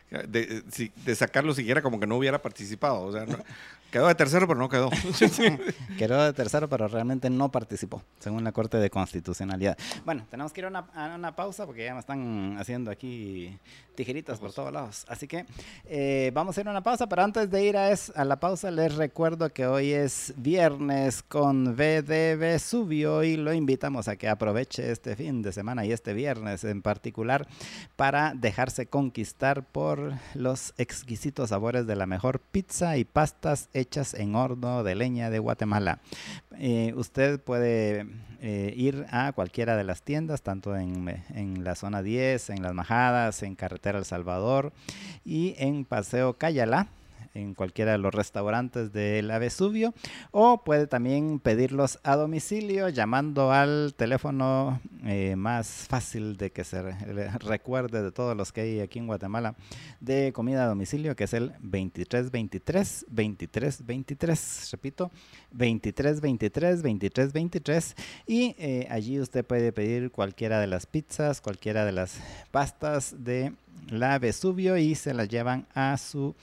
de, de sacarlo siquiera como que no hubiera participado. O sea, Quedó de tercero, pero no quedó. quedó de tercero, pero realmente no participó, según la Corte de Constitucionalidad. Bueno, tenemos que ir a una, a una pausa porque ya me están haciendo aquí tijeritas por todos lados. Así que eh, vamos a ir a una pausa, pero antes de ir a, es, a la pausa les recuerdo que hoy es viernes con VDB Subio y lo invitamos a que aproveche este fin de semana y este viernes en particular para dejarse conquistar por los exquisitos sabores de la mejor pizza y pastas hechas en horno de leña de Guatemala. Eh, usted puede eh, ir a cualquiera de las tiendas, tanto en, en, la zona 10, en Las Majadas, en Carretera El Salvador y en Paseo Cayala en cualquiera de los restaurantes de la Vesubio o puede también pedirlos a domicilio llamando al teléfono eh, más fácil de que se recuerde de todos los que hay aquí en Guatemala de comida a domicilio que es el 2323 2323 repito 2323 2323 y eh, allí usted puede pedir cualquiera de las pizzas cualquiera de las pastas de la Vesubio y se las llevan a su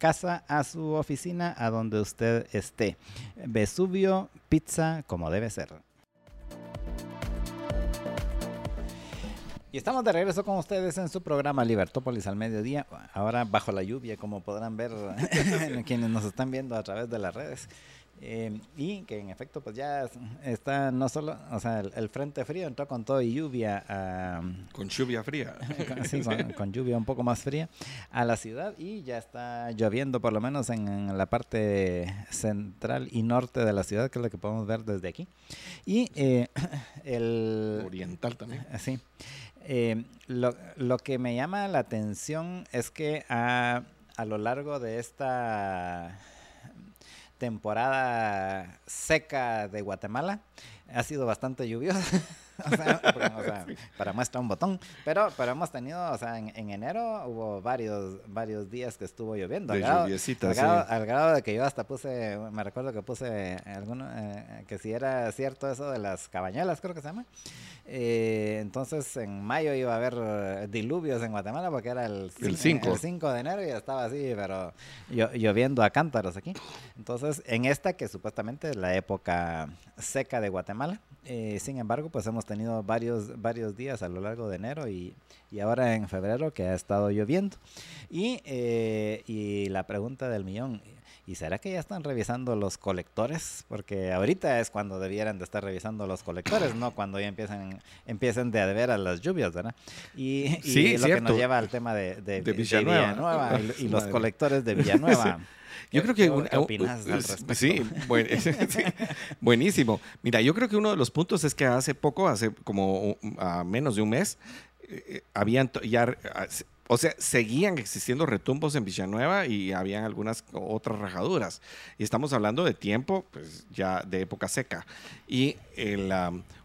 casa a su oficina, a donde usted esté. Vesubio Pizza como debe ser. Y estamos de regreso con ustedes en su programa Libertópolis al mediodía, ahora bajo la lluvia, como podrán ver quienes nos están viendo a través de las redes. Eh, y que en efecto pues ya está no solo, o sea, el, frente frío entró con todo y lluvia. con lluvia fría. sí, con, lluvia un poco más fría a la ciudad y ya está lloviendo por lo menos en, la parte central y norte de la ciudad, que es lo que podemos ver desde aquí. Y eh, el... Oriental también. Sí. Eh, lo, lo, que me llama la atención es que a, a lo largo de esta temporada seca de Guatemala, ha sido bastante lluvioso. o sea, o sea, para muestra un botón. Pero, pero hemos tenido, o sea, en, en, enero hubo varios, varios días que estuvo lloviendo. Al grado, al, grado, al grado, de que yo hasta puse, me recuerdo que puse alguno, eh, que si era cierto eso de las cabañuelas, creo que se llama. Eh, entonces en mayo iba a haber diluvios en Guatemala porque era el 5 el de enero y estaba así, pero lloviendo a cántaros aquí. Entonces en esta que supuestamente es la época seca de Guatemala, eh, sin embargo pues hemos tenido varios, varios días a lo largo de enero y, y ahora en febrero que ha estado lloviendo. Y, eh, y la pregunta del millón, ¿Y será que ya están revisando los colectores? Porque ahorita es cuando debieran de estar revisando los colectores, no cuando ya empiezan, empiecen de a las lluvias, ¿verdad? Y, y lo que nos lleva al tema de, de, Villanueva, y, los colectores de Villanueva. Yo creo que... ¿Qué, opinas al respecto? Sí, buenísimo. Mira, yo creo que uno de los puntos es que hace poco, hace como a menos de un mes, eh, eh, habían ya o sea, seguían existiendo retumbos en Villanueva y habían algunas otras rajaduras. Y estamos hablando de tiempo, pues ya de época seca. Y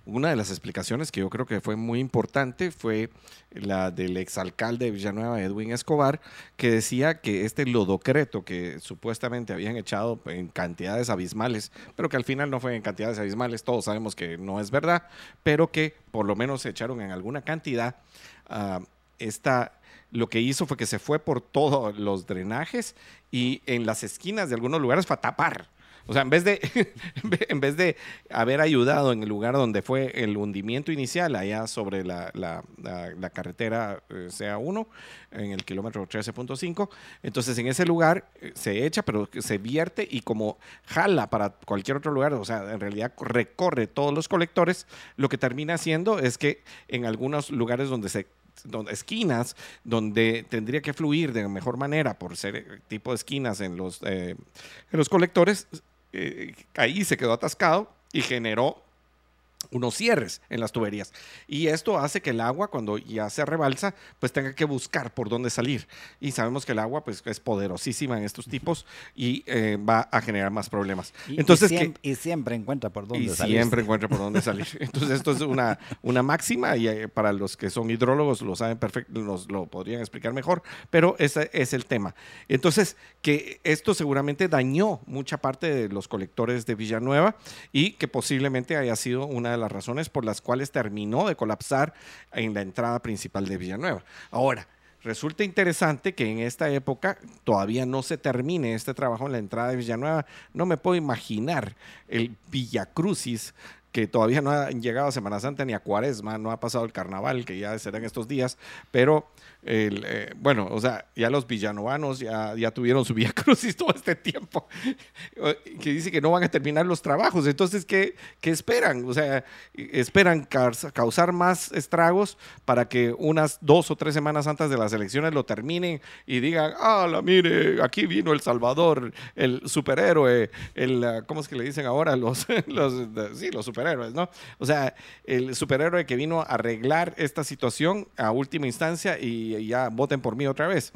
una de las explicaciones que yo creo que fue muy importante fue la del exalcalde de Villanueva, Edwin Escobar, que decía que este lodocreto que supuestamente habían echado en cantidades abismales, pero que al final no fue en cantidades abismales, todos sabemos que no es verdad, pero que por lo menos se echaron en alguna cantidad. Uh, esta lo que hizo fue que se fue por todos los drenajes y en las esquinas de algunos lugares fue a tapar. O sea, en vez de, en vez de haber ayudado en el lugar donde fue el hundimiento inicial, allá sobre la, la, la, carretera eh, CA1, en el kilómetro 13.5, entonces en ese lugar eh, se echa, pero se vierte y como jala para cualquier otro lugar, o sea, en realidad recorre todos los colectores, lo que termina haciendo es que en algunos lugares donde se donde, esquinas donde tendría que fluir de mejor manera por ser eh, tipo de esquinas en los, eh, en los colectores, eh, ahí se quedó atascado y generó unos cierres en las tuberías. Y esto hace que el agua, cuando ya se rebalsa, pues tenga que buscar por dónde salir. Y sabemos que el agua pues, es poderosísima en estos tipos y eh, va a generar más problemas. Y, Entonces, y siempre, encuentra por dónde salir. Y siempre encuentra por dónde salir. Entonces, esto es una, una máxima y eh, para los que son hidrólogos lo saben perfecto, nos lo podrían explicar mejor, pero ese es el tema. Entonces, que esto seguramente dañó mucha parte de los colectores de Villanueva y que posiblemente haya sido una de las razones por las cuales terminó de colapsar en la entrada principal de Villanueva. Ahora, Resulta interesante que en esta época todavía no se termine este trabajo en la entrada de Villanueva. No me puedo imaginar el Villacrucis que todavía no ha llegado a Semana Santa ni a Cuaresma, no ha pasado el carnaval, que ya serán estos días, pero eh, bueno, o sea, ya los villanovanos ya, ya tuvieron su Vía Crucis todo este tiempo, que dice que no van a terminar los trabajos. Entonces, ¿qué, qué esperan? O sea, esperan causar más estragos para que unas dos o tres semanas antes de las elecciones lo terminen y digan, ah, mire, aquí vino El Salvador, el superhéroe, el, ¿cómo es que le dicen ahora? Los, los, sí, los superhéroes, ¿no? O sea, el superhéroe que vino a arreglar esta situación a última instancia y ya voten por mí otra vez.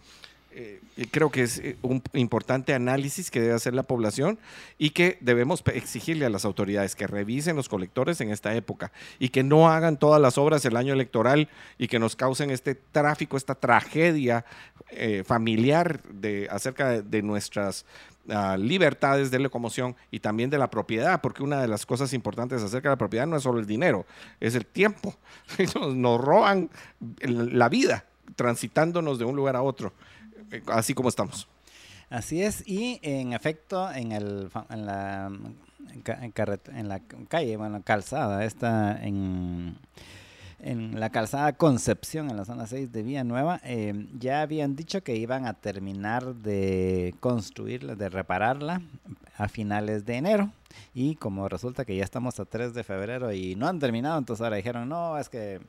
Eh, creo que es eh, un importante análisis que debe hacer la población y que debemos exigirle a las autoridades que revisen los colectores en esta época y que no hagan todas las obras el año electoral y que nos causen este tráfico, esta tragedia eh, familiar de, acerca de, nuestras ah, libertades de locomoción y también de la propiedad, porque una de las cosas importantes acerca de la propiedad no es solo el dinero, es el tiempo. nos roban la vida transitándonos de un lugar a otro, eh, así como estamos. Así es, y en efecto, en, el, en, la, en, la calle, bueno, calzada, esta en, en la calzada Concepción, en la zona 6 de Villanueva, eh, ya habían dicho que iban a terminar de construirla, de repararla a finales de enero. Y como resulta que ya estamos a 3 de febrero y no han terminado, entonces ahora dijeron, no, es que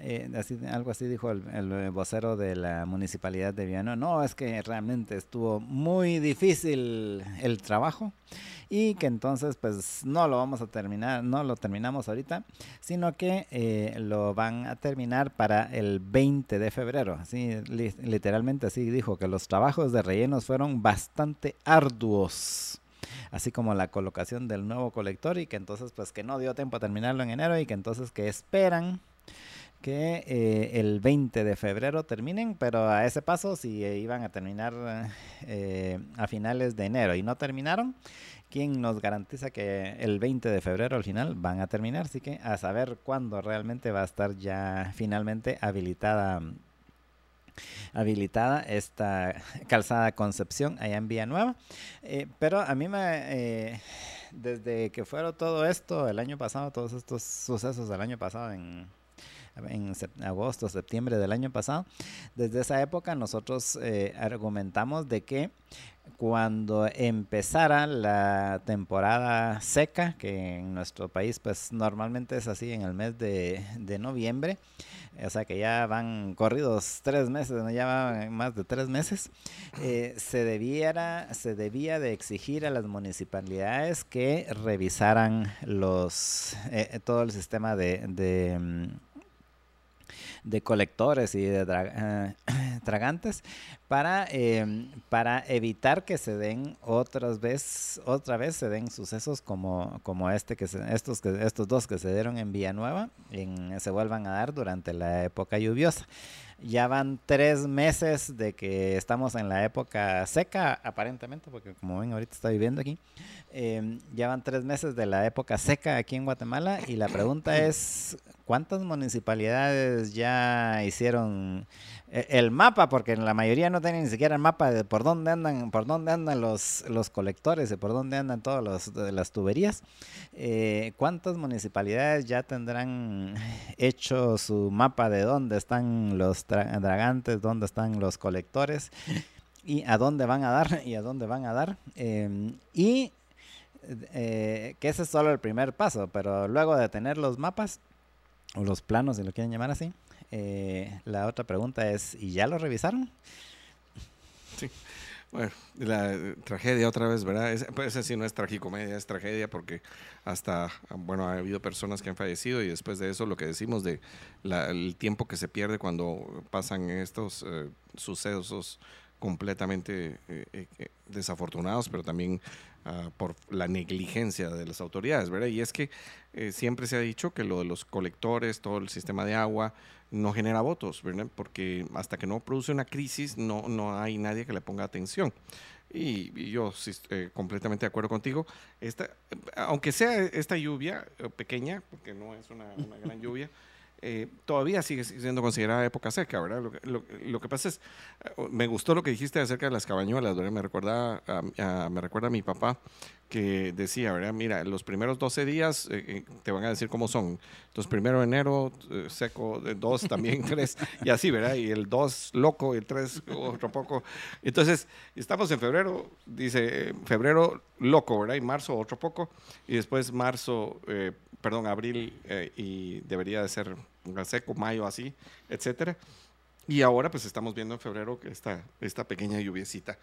eh, algo así dijo el, vocero de la municipalidad de Viano. No, es que realmente estuvo muy difícil el trabajo y que entonces pues no lo vamos a terminar, no lo terminamos ahorita, sino que eh, lo van a terminar para el 20 de febrero. Así, literalmente así dijo que los trabajos de rellenos fueron bastante arduos así como la colocación del nuevo colector y que entonces pues que no dio tiempo a terminarlo en enero y que entonces que esperan que eh, el 20 de febrero terminen, pero a ese paso si iban a terminar eh, a finales de enero y no terminaron, ¿quién nos garantiza que el 20 de febrero al final van a terminar? Así que a saber cuándo realmente va a estar ya finalmente habilitada habilitada esta calzada Concepción allá en Villanueva. Eh, pero a mí me, desde que fueron todo esto el año pasado, todos estos sucesos del año pasado en en agosto, septiembre del año pasado. Desde esa época nosotros eh, argumentamos de que cuando empezara la temporada seca, que en nuestro país pues normalmente es así en el mes de, noviembre, o sea que ya van corridos tres meses, ya van más de tres meses, eh, se, debiera, se debía de exigir a las municipalidades que revisaran los, eh, todo el sistema de mm, de colectores y de eh, tragantes para, em, para evitar que se den otras vez, otra vez se den sucesos como, como este que estos que estos dos que se dieron en Villanueva en, se vuelvan a dar durante la época lluviosa. Ya van tres meses de que estamos en la época seca, aparentemente, porque como ven ahorita está viviendo aquí. Em, ya van tres meses de la época seca aquí en Guatemala y la pregunta es, ¿cuántas municipalidades ya hicieron eh, el mapa? Porque la mayoría no tienen ni siquiera el mapa de por dónde andan, por dónde andan los, los colectores y por dónde andan todas las tuberías. Eh, ¿Cuántas municipalidades ya tendrán hecho su mapa de dónde están los dragantes, dónde están los colectores? y a dónde van a dar y a dónde van a dar. Em, y eh, que ese es solo el primer paso, pero luego de tener los mapas, o los planos, si lo quieren llamar así. Eh, la otra pregunta es, ¿y ya lo revisaron? Sí. Bueno, la tragedia otra vez, ¿verdad? pues esa sí no es tragicomedia, es tragedia porque hasta, bueno, ha habido personas que han fallecido y después de eso lo que decimos de el tiempo que se pierde cuando pasan estos eh, sucesos completamente eh, desafortunados, pero también Ah, por la negligencia de las autoridades, ¿verdad? Y es que eh, siempre se ha dicho que lo de los colectores, todo el sistema de agua, no genera votos, ¿verdad? Porque hasta que no produce una crisis, no, no hay nadie que le ponga atención. Y, yo sí, eh, completamente de acuerdo contigo. Esta, aunque sea esta lluvia eh, pequeña, porque no es una gran lluvia, eh, todavía sigue siendo considerada época seca, ¿verdad? Lo, que pasa es, eh, me gustó lo que dijiste acerca de las cabañuelas, ¿verdad? Me, recuerda a, me recuerda a mi papá que decía, ¿verdad? Mira, los primeros 12 días eh, te van a decir cómo son. Entonces, primero enero, seco, dos también, tres, y así, ¿verdad? Y el dos loco, el tres otro poco. Entonces, estamos en febrero, dice, febrero loco, ¿verdad? Y marzo otro poco, y después marzo perdón, abril eh, y debería de ser seco, mayo, así, etcétera. Y ahora pues estamos viendo en febrero que esta, esta pequeña lluviecita.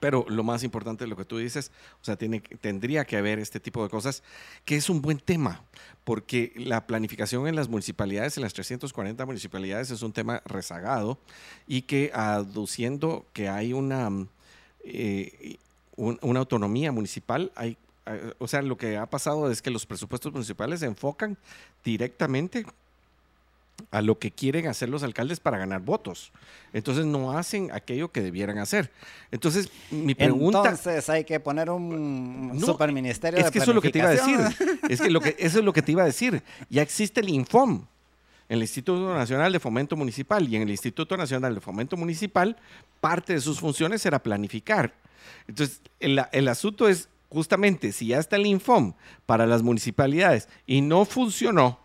pero lo más importante de lo que tú dices, o sea, tiene, tendría que haber este tipo de cosas, que es un buen tema, porque la planificación en las municipalidades, en las 340 municipalidades, es un tema rezagado y que aduciendo que hay una, eh, una autonomía municipal, hay o sea, lo que ha pasado es que los presupuestos municipales se enfocan directamente a lo que quieren hacer los alcaldes para ganar votos. Entonces no hacen aquello que debieran hacer. Entonces, mi pregunta... Entonces hay que poner un superministerio es que eso es lo que te iba a decir. Es que, lo que eso es lo que te iba a decir. Ya existe el Infom, el Instituto Nacional de Fomento Municipal, y en el Instituto Nacional de Fomento Municipal, parte de sus funciones era planificar. Entonces, el, el asunto es justamente si ya está el Infom para las municipalidades y no funcionó,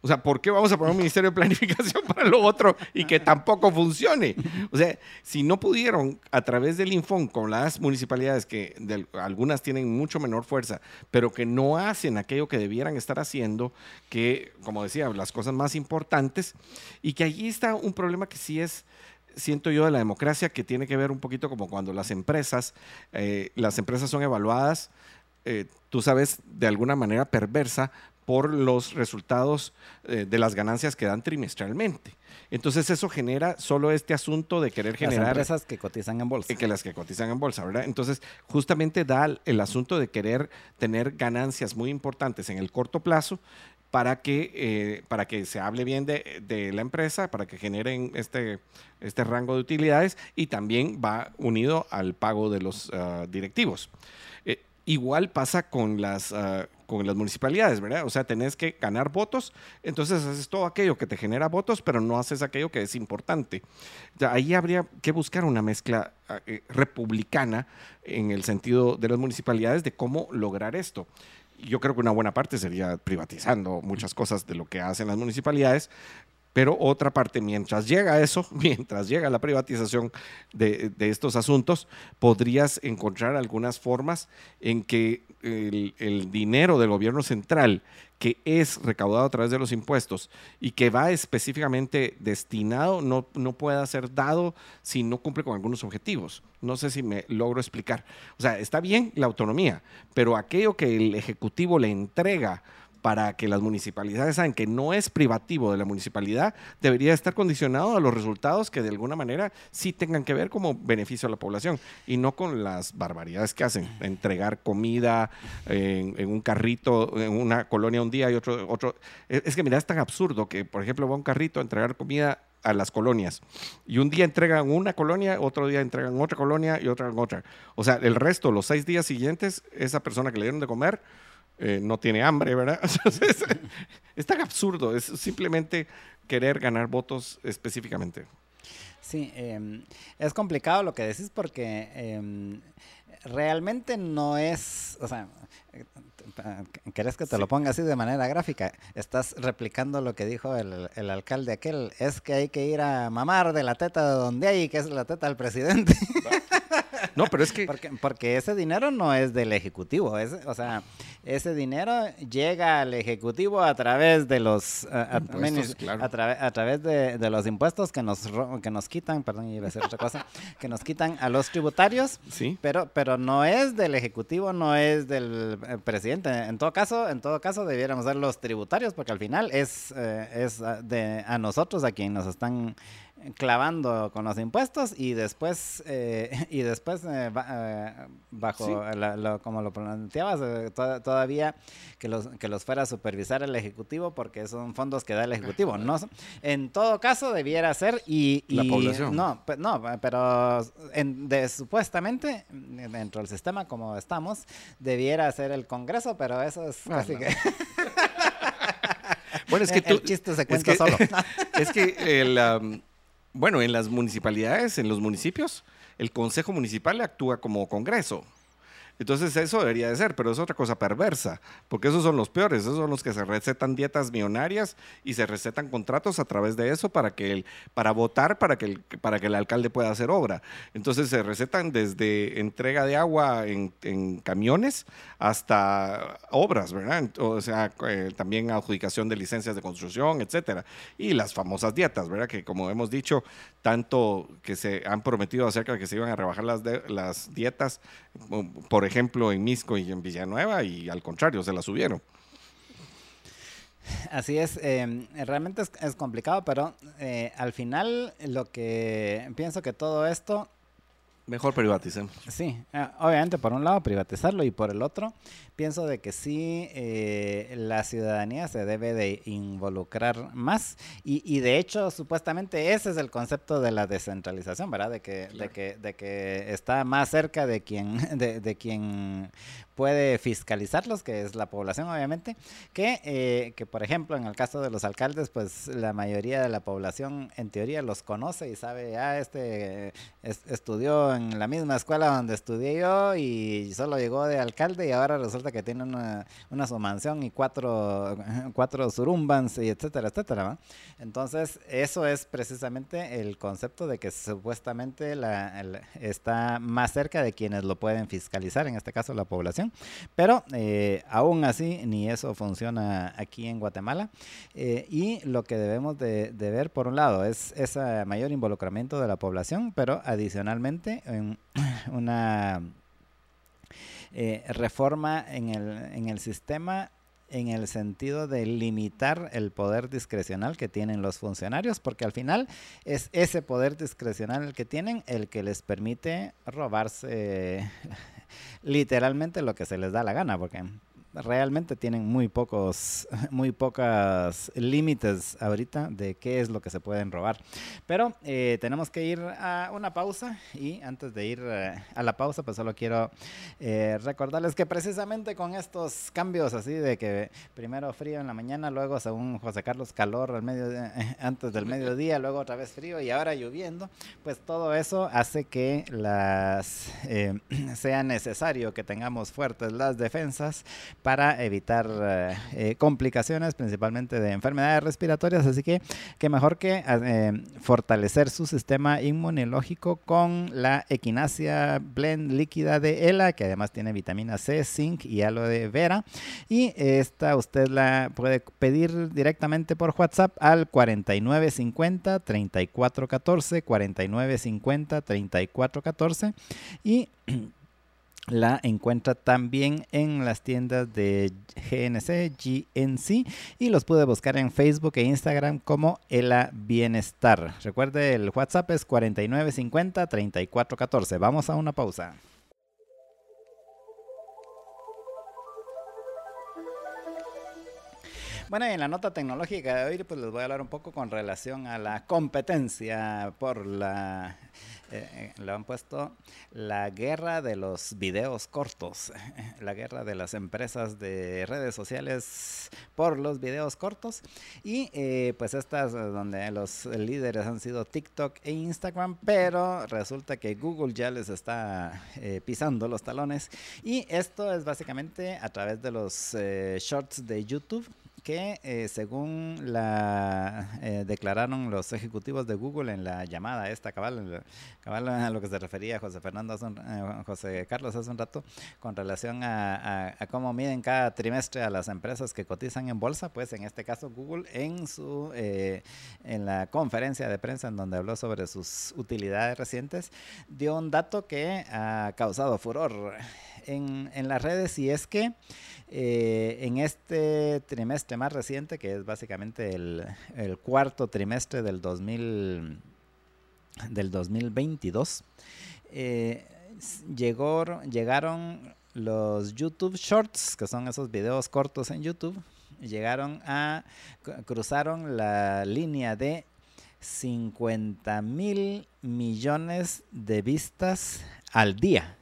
o sea, ¿por qué vamos a poner un ministerio de planificación para lo otro y que tampoco funcione? O sea, si no pudieron a través del Infom con las municipalidades que algunas tienen mucho menor fuerza, pero que no hacen aquello que debieran estar haciendo, que, como decía, las cosas más importantes, y que allí está un problema que sí es siento yo de la democracia que tiene que ver un poquito como cuando las empresas, eh, las empresas son evaluadas eh, tú sabes, de alguna manera perversa por los resultados eh, de las ganancias que dan trimestralmente. Entonces eso genera solo este asunto de querer generar... Las empresas que cotizan en bolsa. Que las que cotizan en bolsa, ¿verdad? Entonces justamente da el asunto de querer tener ganancias muy importantes en el corto plazo para que, eh, para que se hable bien de, la empresa, para que generen este, este rango de utilidades y también va unido al pago de los ah, directivos. Eh, igual pasa con las, ah, con las municipalidades, ¿verdad? O sea, tenés que ganar votos, entonces haces todo aquello que te genera votos, pero no haces aquello que es importante. ahí habría que buscar una mezcla ah, eh, republicana en el sentido de las municipalidades de cómo lograr esto yo creo que una buena parte sería privatizando muchas cosas de lo que hacen las municipalidades, pero otra parte, mientras llega eso, mientras llega la privatización de, estos asuntos, podrías encontrar algunas formas en que el, el, dinero del gobierno central que es recaudado a través de los impuestos y que va específicamente destinado no, no pueda ser dado si no cumple con algunos objetivos. No sé si me logro explicar. O sea, está bien la autonomía, pero aquello que el Ejecutivo le entrega para que las municipalidades saben que no es privativo de la municipalidad, debería estar condicionado a los resultados que de alguna manera sí tengan que ver como beneficio a la población y no con las barbaridades que hacen, entregar comida en, un carrito, en una colonia un día y otro, otro. Es que mira, es tan absurdo que, por ejemplo, va un carrito a entregar comida a las colonias. Y un día entregan una colonia, otro día entregan otra colonia y otra otra. O sea, el resto, los seis días siguientes, esa persona que le dieron de comer, eh, no tiene hambre, ¿verdad? es tan absurdo, es simplemente querer ganar votos específicamente. Sí, em, es complicado lo que decís porque em, realmente no es, o sea, ¿querés que te lo ponga así de manera gráfica? Estás replicando lo que dijo el, el, alcalde aquel, es que hay que ir a mamar de la teta de donde hay, que es la teta del presidente. No, pero es que... Porque, porque ese dinero no es del Ejecutivo, es, o sea, ese dinero llega al Ejecutivo a través de los... A, a, través de, de, los impuestos que nos, que nos quitan, perdón, iba a decir otra cosa, que nos quitan a los tributarios, sí. pero, pero no es del Ejecutivo, no es del eh, presidente. En todo caso, en todo caso debiéramos ser los tributarios, porque al final es, eh, es de, a nosotros a quien nos están clavando con los impuestos y después eh, y después eh, eh, bajo como lo planteabas todavía que los que los fuera a supervisar el ejecutivo porque son fondos que da el ejecutivo no en todo caso debiera ser y, la población. no no pero en, de, supuestamente dentro del sistema como estamos debiera ser el Congreso pero eso es casi que bueno es que tú, el chiste se cuenta solo es que el bueno, en las municipalidades, en los municipios, el Consejo Municipal actúa como Congreso. Entonces eso debería de ser, pero es otra cosa perversa, porque esos son los peores, esos son los que se recetan dietas millonarias y se recetan contratos a través de eso para que el, para votar para que el, para que el alcalde pueda hacer obra. Entonces se recetan desde entrega de agua en, camiones hasta obras, ¿verdad? O sea, eh, también adjudicación de licencias de construcción, etcétera. Y las famosas dietas, ¿verdad? Que como hemos dicho, tanto que se han prometido acerca de que se iban a rebajar las, las dietas, por ejemplo, en Misco y en Villanueva, y al contrario, se la subieron. Así es, em, realmente es, complicado, pero eh, al final lo que pienso que todo esto... Mejor privaticemos. Sí, eh, obviamente por un lado privatizarlo y por el otro pienso de que sí eh, la ciudadanía se debe de involucrar más y, y, de hecho supuestamente ese es el concepto de la descentralización, ¿verdad? De que, de que, de que está más cerca de quien, de, de quien puede fiscalizarlos, que es la población obviamente, que, eh, que por ejemplo en el caso de los alcaldes, pues la mayoría de la población en teoría los conoce y sabe, ah, este estudió en la misma escuela donde estudié yo y solo llegó de alcalde y ahora resulta que tiene una, una y cuatro, cuatro surumbans y etcétera, etcétera. Entonces, eso es precisamente el concepto de que supuestamente la, está más cerca de quienes lo pueden fiscalizar, en este caso la población. Pero eh, aún así, ni eso funciona aquí en Guatemala. Eh, y lo que debemos de, ver, por un lado, es ese mayor involucramiento de la población, pero adicionalmente en una reforma en el, en el sistema en el sentido de limitar el poder discrecional que tienen los funcionarios, porque al final es ese poder discrecional el que tienen el que les permite robarse literalmente lo que se les da la gana, porque realmente tienen muy pocos, muy pocas límites ahorita de qué es lo que se pueden robar. Pero eh, tenemos que ir a una pausa y antes de ir eh, a la pausa, pues solo quiero eh, recordarles que precisamente con estos cambios así de que primero frío en la mañana, luego según José Carlos calor al medio antes del mediodía, luego otra vez frío y ahora lloviendo, pues todo eso hace que las sea necesario que tengamos fuertes las defensas evitar eh, eh, complicaciones, principalmente de enfermedades respiratorias. Así que, qué mejor que eh, fortalecer su sistema inmunológico con la equinacia blend líquida de ELA, que además tiene vitamina C, zinc y aloe vera. Y esta usted la puede pedir directamente por WhatsApp al 4950 3414 4950 3414 y la encuentra también en las tiendas de GNC, GNC y los puede buscar en Facebook e Instagram como Ela Bienestar. Recuerde, el WhatsApp es 4950 3414. Vamos a una pausa. Bueno, en la nota tecnológica de hoy, pues les voy a hablar un poco con relación a la competencia por la eh, eh, le han puesto la guerra de los videos cortos, la guerra de las empresas de redes sociales por los videos cortos. Y eh, pues estas donde los líderes han sido TikTok e Instagram, pero resulta que Google ya les está pisando los talones. Y esto es básicamente a través de los shorts de YouTube que eh, según la eh, declararon los ejecutivos de Google en la llamada esta cabal, cabal a lo que se refería José Fernando eh, José Carlos hace un rato con relación a, cómo miden cada trimestre a las empresas que cotizan en bolsa pues en este caso Google en su en la conferencia de prensa en donde habló sobre sus utilidades recientes dio un dato que ha causado furor en, en las redes y es que eh, en este trimestre más reciente, que es básicamente el, cuarto trimestre del, 2000, del 2022, eh, llegaron los YouTube Shorts, que son esos videos cortos en YouTube, llegaron a, cruzaron la línea de 50 mil millones de vistas al día.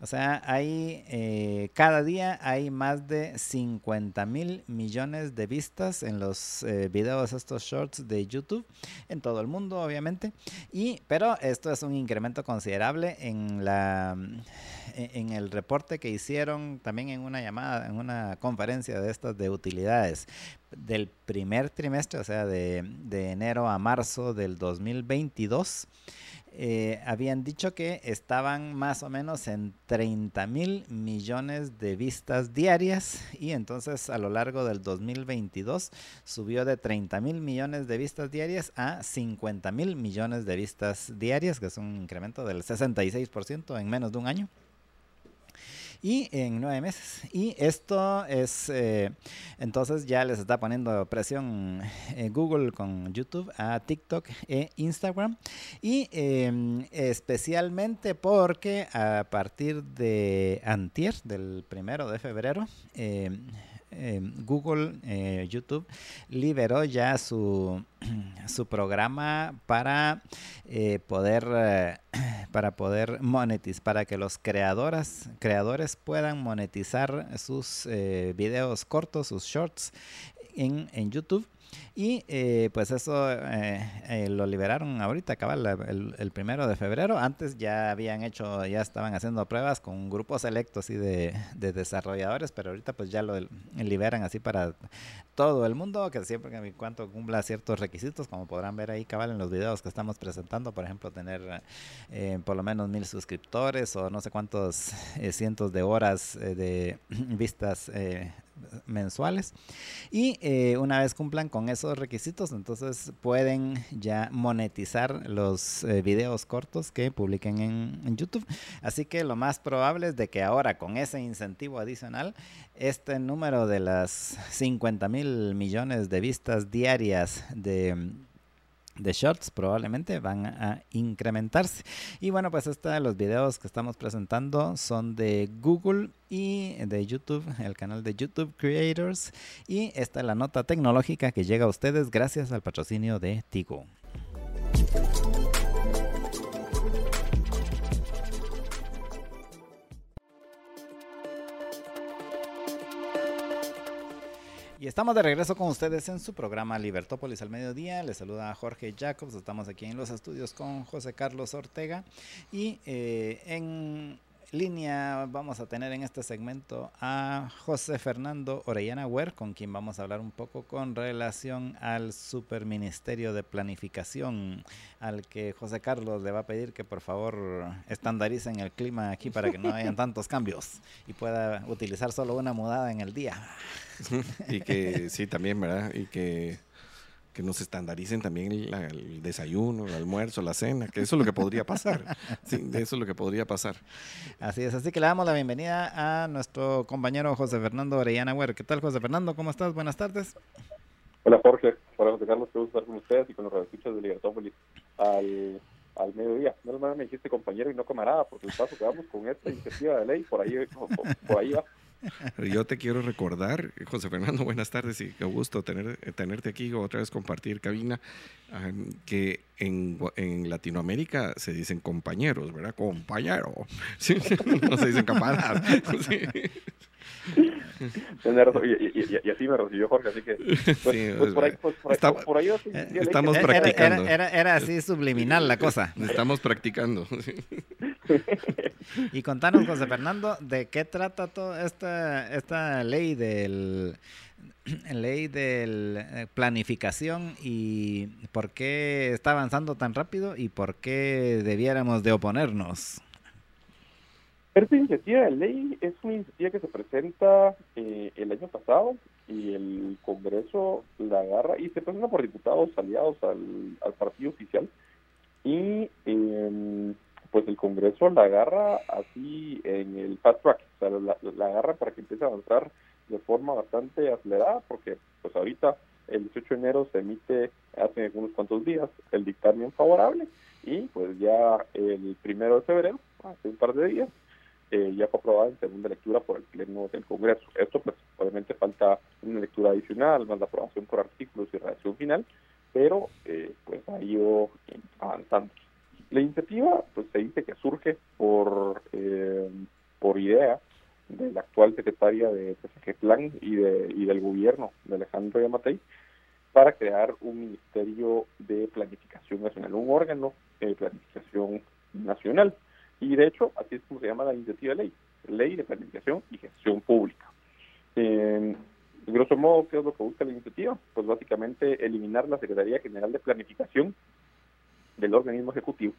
O sea, hay eh, cada día hay más de 50 mil millones de vistas en los eh, videos, estos shorts de YouTube, en todo el mundo, obviamente. Y, pero esto es un incremento considerable en la en el reporte que hicieron también en una llamada, en una conferencia de estas de utilidades del primer trimestre, o sea, de, de enero a marzo del 2022. Eh, habían dicho que estaban más o menos en 30 mil millones de vistas diarias y entonces a lo largo del 2022 subió de 30 mil millones de vistas diarias a 50 mil millones de vistas diarias, que es un incremento del 66% en menos de un año y en nueve meses. Y esto es, eh, entonces ya les está poniendo presión eh, Google con YouTube a TikTok e Instagram. Y em, especialmente porque a partir de antier, del primero de febrero, em, Google, eh, YouTube, liberó ya su, su programa para poder para poder monetizar, para que los creadores, creadores puedan monetizar sus eh, videos cortos, sus shorts en, en YouTube y eh, pues eso eh, eh, lo liberaron ahorita, cabal, el, primero de febrero. Antes ya habían hecho, ya estaban haciendo pruebas con grupos selectos y de, de, desarrolladores, pero ahorita pues ya lo liberan así para todo el mundo, que siempre que en cuanto cumpla ciertos requisitos, como podrán ver ahí, cabal, en los videos que estamos presentando, por ejemplo, tener por lo menos mil suscriptores o no sé cuántos cientos de horas de vistas mensuales. Y una vez cumplan con esos requisitos, entonces pueden ya monetizar los eh, videos cortos que publiquen en, YouTube. Así que lo más probable es de que ahora con ese incentivo adicional, este número de las 50 mil millones de vistas diarias de de shorts probablemente van a incrementarse. Y bueno, pues estos los videos que estamos presentando son de Google y de YouTube, el canal de YouTube Creators. Y esta es la nota tecnológica que llega a ustedes gracias al patrocinio de Tigo. Y estamos de regreso con ustedes en su programa Libertópolis al mediodía. Les saluda Jorge Jacobs. Estamos aquí en los estudios con José Carlos Ortega. Y eh, en línea vamos a tener en este segmento a José Fernando Orellana Huer, con quien vamos a hablar un poco con relación al Superministerio de Planificación, al que José Carlos le va a pedir que por favor estandaricen el clima aquí para que no hayan tantos cambios y pueda utilizar solo una mudada en el día. y que sí, también, ¿verdad? Y que que nos estandaricen también el, desayuno, el almuerzo, la cena, que eso es lo que podría pasar. Sí, eso es lo que podría pasar. Así es, así que le damos la bienvenida a nuestro compañero José Fernando Orellana Güero. ¿Qué tal, José Fernando? ¿Cómo estás? Buenas tardes. Hola, Jorge. Hola, José Carlos. Qué gusto estar con ustedes y con los radioescuchas de Libertópolis al, al mediodía. No me dijiste compañero y no camarada, porque el paso que vamos con esta iniciativa de ley, por ahí, por ahí va. Yo te quiero recordar, José Fernando, buenas tardes y qué gusto tener, tenerte aquí otra vez compartir cabina, ah, que en, en, Latinoamérica se dicen compañeros, ¿verdad? Compañero. no se dicen camaradas. Y, así me recibió Jorge, así que pues, pues por ahí, pues, por ahí, estamos practicando. Era, era, así subliminal la cosa. Estamos practicando. y contanos, José Fernando, ¿de qué trata toda esta, esta ley del ley de eh, planificación y por qué está avanzando tan rápido y por qué debiéramos de oponernos? Esta iniciativa de ley es una iniciativa que se presenta eh, el año pasado y el Congreso la agarra y se presenta por diputados aliados al, partido oficial y em, pues el Congreso la agarra así en el fast track, o sea, la, la, agarra para que empiece a avanzar de forma bastante acelerada porque pues ahorita el 18 de enero se emite hace unos cuantos días el dictamen favorable y pues ya el primero de febrero, hace un par de días, eh, ya fue aprobada en segunda lectura por el Pleno del Congreso. Esto, pues, obviamente falta una lectura adicional, más la aprobación por artículos y redacción final, pero eh, pues ha ido avanzando. La iniciativa, pues, se dice que surge por, eh, por idea de la actual secretaria de Plan y, de, y del gobierno de Alejandro Yamatei para crear un ministerio de planificación nacional, un órgano de planificación nacional. Y de hecho, así es como se llama la iniciativa de ley, Ley de Planificación y Gestión Pública. Eh, grosso modo, ¿qué es lo que busca la iniciativa? Pues básicamente eliminar la Secretaría General de Planificación del organismo ejecutivo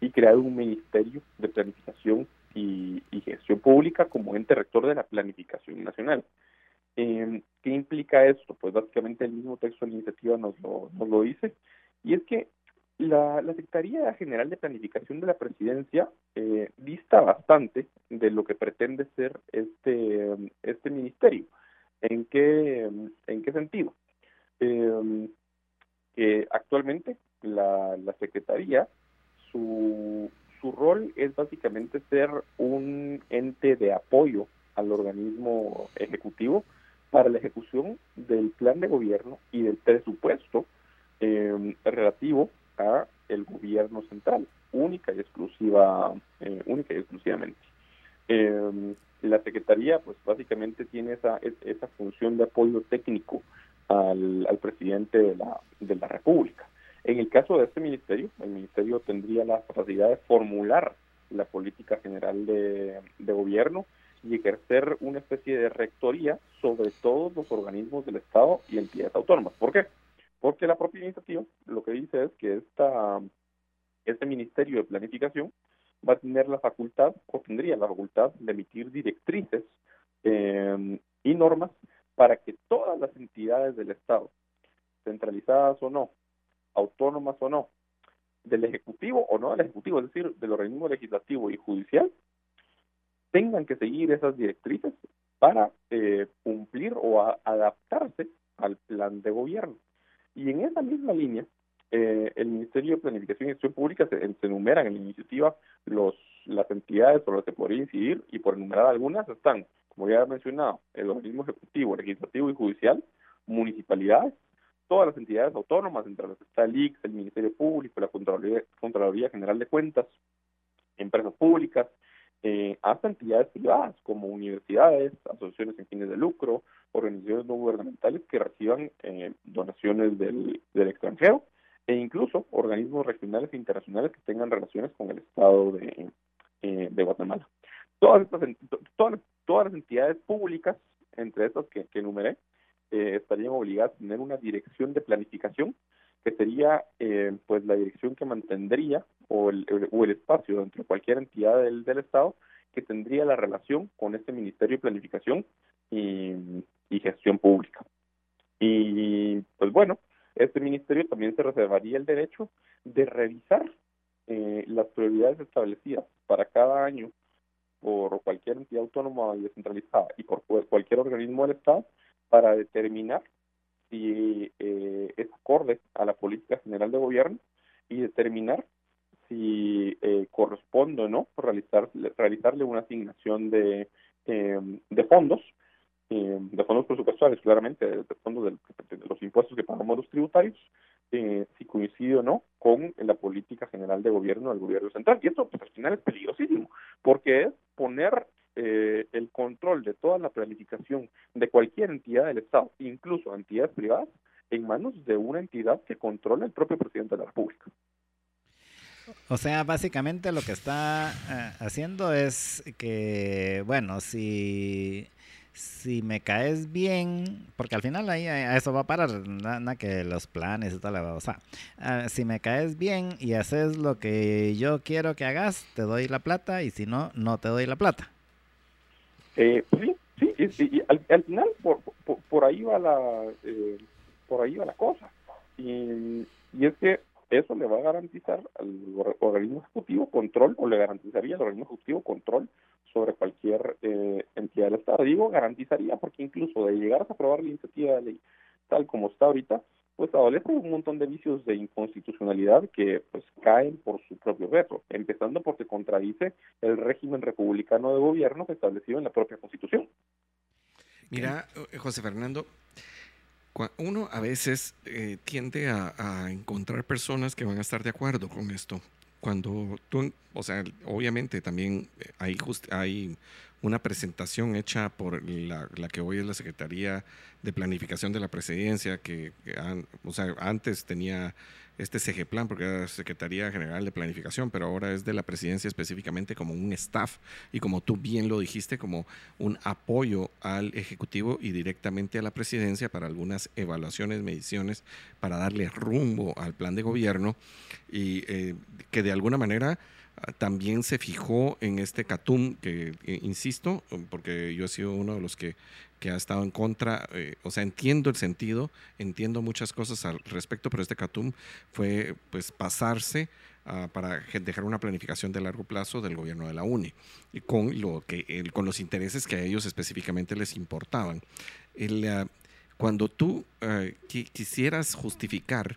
y crear un Ministerio de Planificación y, Gestión Pública como ente rector de la planificación nacional. Eh, ¿Qué implica esto? Pues básicamente el mismo texto de la iniciativa nos lo, nos lo dice, y es que la, Secretaría General de Planificación de la Presidencia eh, dista bastante de lo que pretende ser este, este ministerio. ¿En qué, en qué sentido? Eh, actualmente la, la Secretaría, su, su rol es básicamente ser un ente de apoyo al organismo ejecutivo para la ejecución del plan de gobierno y del presupuesto eh, relativo a el gobierno central, única y exclusiva, eh, única y exclusivamente. Eh, la Secretaría, pues básicamente tiene esa, esa función de apoyo técnico al, al presidente de la, de la República. En el caso de este ministerio, el ministerio tendría la capacidad de formular la política general de, gobierno y ejercer una especie de rectoría sobre todos los organismos del Estado y entidades autónomas. ¿Por qué? Porque la propia iniciativa lo que dice es que esta, este Ministerio de Planificación va a tener la facultad, o tendría la facultad, de emitir directrices eh, y normas para que todas las entidades del Estado, centralizadas o no, autónomas o no, del Ejecutivo o no del Ejecutivo, es decir, del organismo legislativo y judicial, tengan que seguir esas directrices para eh, cumplir o adaptarse al plan de gobierno. Y en esa misma línea, eh, el Ministerio de Planificación y Gestión Pública se, enumeran en la iniciativa los, las entidades por las que podría incidir y por enumerar algunas están, como ya he mencionado, el organismo ejecutivo, legislativo y judicial, municipalidades, todas las entidades autónomas, entre las que está el IX, el Ministerio Público, la Contraloría, Contraloría General de Cuentas, empresas públicas, eh, hasta entidades privadas como universidades, asociaciones sin fines de lucro, organizaciones no gubernamentales que reciban eh, donaciones del, extranjero e incluso organismos regionales e internacionales que tengan relaciones con el Estado de, eh, Guatemala. Todas, estas, todas, todas las entidades públicas, entre estas que enumeré, eh, estarían obligadas a tener una dirección de planificación que sería eh, pues la dirección que mantendría o el, o el espacio dentro de cualquier entidad del, del Estado que tendría la relación con este Ministerio de Planificación y, y Gestión Pública. Y pues bueno, este ministerio también se reservaría el derecho de revisar eh, las prioridades establecidas para cada año por cualquier entidad autónoma y descentralizada y por cualquier organismo del Estado para determinar si eh, es acorde a la política general de gobierno y determinar si eh, corresponde o no realizar, realizarle una asignación de, eh, de fondos, eh, de fondos presupuestarios, claramente, de, fondos de, de, los impuestos que pagamos los tributarios, eh, si coincide o no con la política general de gobierno del gobierno central. Y esto pues, al final es peligrosísimo, porque es poner eh, el control de toda la planificación de cualquier entidad del Estado, incluso entidades privadas, en manos de una entidad que controla el propio presidente de la República. O sea, básicamente lo que está eh, haciendo es que, bueno, si, si me caes bien, porque al final ahí a eso va a parar, nada que los planes y tal, o sea, si me caes bien y haces lo que yo quiero que hagas, te doy la plata y si no, no te doy la plata. Eh, sí, sí, y, y al, al, final por, por, por, ahí va la eh, por ahí va la cosa y, y, es que eso le va a garantizar al organismo ejecutivo control o le garantizaría al organismo ejecutivo control sobre cualquier eh, entidad del Estado. Digo garantizaría porque incluso de llegar a aprobar la iniciativa de ley tal como está ahorita, pues adolece un montón de vicios de inconstitucionalidad que pues caen por su propio veto, empezando porque contradice el régimen republicano de gobierno que establecido en la propia Constitución. Mira, eh, José Fernando, uno a veces eh, tiende a, encontrar personas que van a estar de acuerdo con esto. Cuando tú, o sea, obviamente también hay, just, hay una presentación hecha por la, que hoy es la Secretaría de Planificación de la Presidencia, que, o sea, antes tenía este CG Plan, porque era Secretaría General de Planificación, pero ahora es de la presidencia específicamente como un staff y como tú bien lo dijiste, como un apoyo al Ejecutivo y directamente a la presidencia para algunas evaluaciones, mediciones, para darle rumbo al plan de gobierno y eh, que de alguna manera también se fijó en este CATUM, que eh, insisto, porque yo he sido uno de los que, que ha estado en contra, eh, o sea, entiendo el sentido, entiendo muchas cosas al respecto, pero este CATUM fue pues pasarse uh, para dejar una planificación de largo plazo del gobierno de la UNE, y con, lo que, el, con los intereses que a ellos específicamente les importaban. El, uh, cuando tú uh, quisieras justificar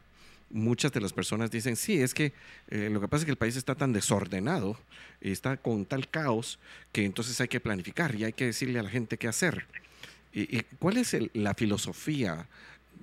muchas de las personas dicen, sí, es que eh, lo que pasa es que el país está tan desordenado, está con tal caos, que entonces hay que planificar y hay que decirle a la gente qué hacer. ¿Y, cuál es el, la filosofía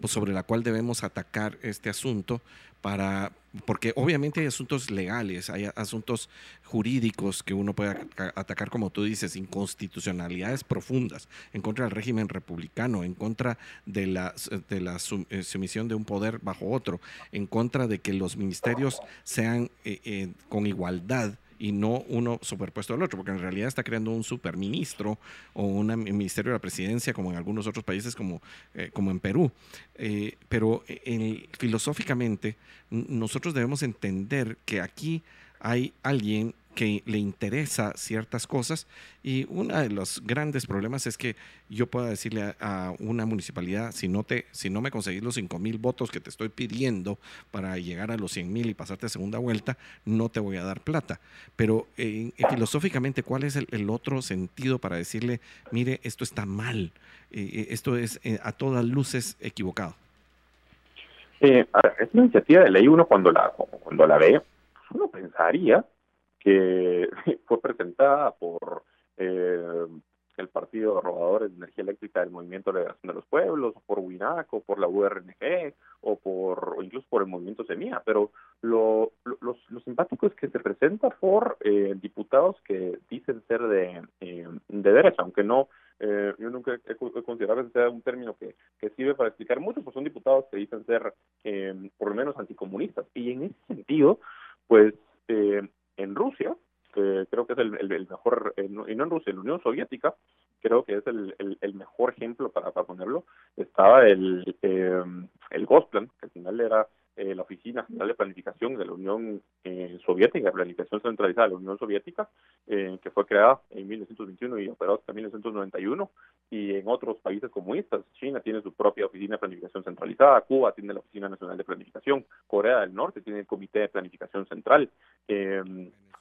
sobre la cual debemos atacar este asunto para porque obviamente hay asuntos legales, hay asuntos jurídicos que uno puede atacar, como tú dices, inconstitucionalidades profundas en contra del régimen republicano, en contra de la, de la eh, sumisión de un poder bajo otro, en contra de que los ministerios sean eh, eh, con igualdad y no uno superpuesto al otro, porque en realidad está creando un superministro o un ministerio de la presidencia como en algunos otros países como, eh, como en Perú. Eh, pero en, filosóficamente nosotros debemos entender que aquí hay alguien que le interesa ciertas cosas y uno de los grandes problemas es que yo pueda decirle a, una municipalidad, si no, te, si no me conseguís los 5 mil votos que te estoy pidiendo para llegar a los 100 mil y pasarte a segunda vuelta, no te voy a dar plata. Pero eh, filosóficamente, ¿cuál es el, otro sentido para decirle, mire, esto está mal, eh, esto es a todas luces equivocado? Eh, iniciativa de ley uno cuando la, cuando la ve, uno pensaría que fue presentada por eh, el Partido de Robadores de Energía Eléctrica del Movimiento de Liberación de los Pueblos, o por WINAC, o por la URNG, o por incluso por el Movimiento Semilla, pero lo, lo, lo, simpático es que se presenta por eh, diputados que dicen ser de, eh, de derecha, aunque no eh, yo nunca he, considerado que sea un término que, que, sirve para explicar mucho, pues son diputados que dicen ser eh, por lo menos anticomunistas. Y en ese sentido, pues eh, en Rusia, que creo que es el, el, mejor, y no en Rusia, en la Unión Soviética, creo que es el, el, mejor ejemplo para, para ponerlo, estaba el, el Gosplan, que al final era eh, la Oficina General de Planificación de la Unión eh, Soviética, Planificación Centralizada de la Unión Soviética, eh, que fue creada en 1921 y operó hasta 1991, y en otros países comunistas, China tiene su propia Oficina de Planificación Centralizada, Cuba tiene la Oficina Nacional de Planificación, Corea del Norte tiene el Comité de Planificación Central.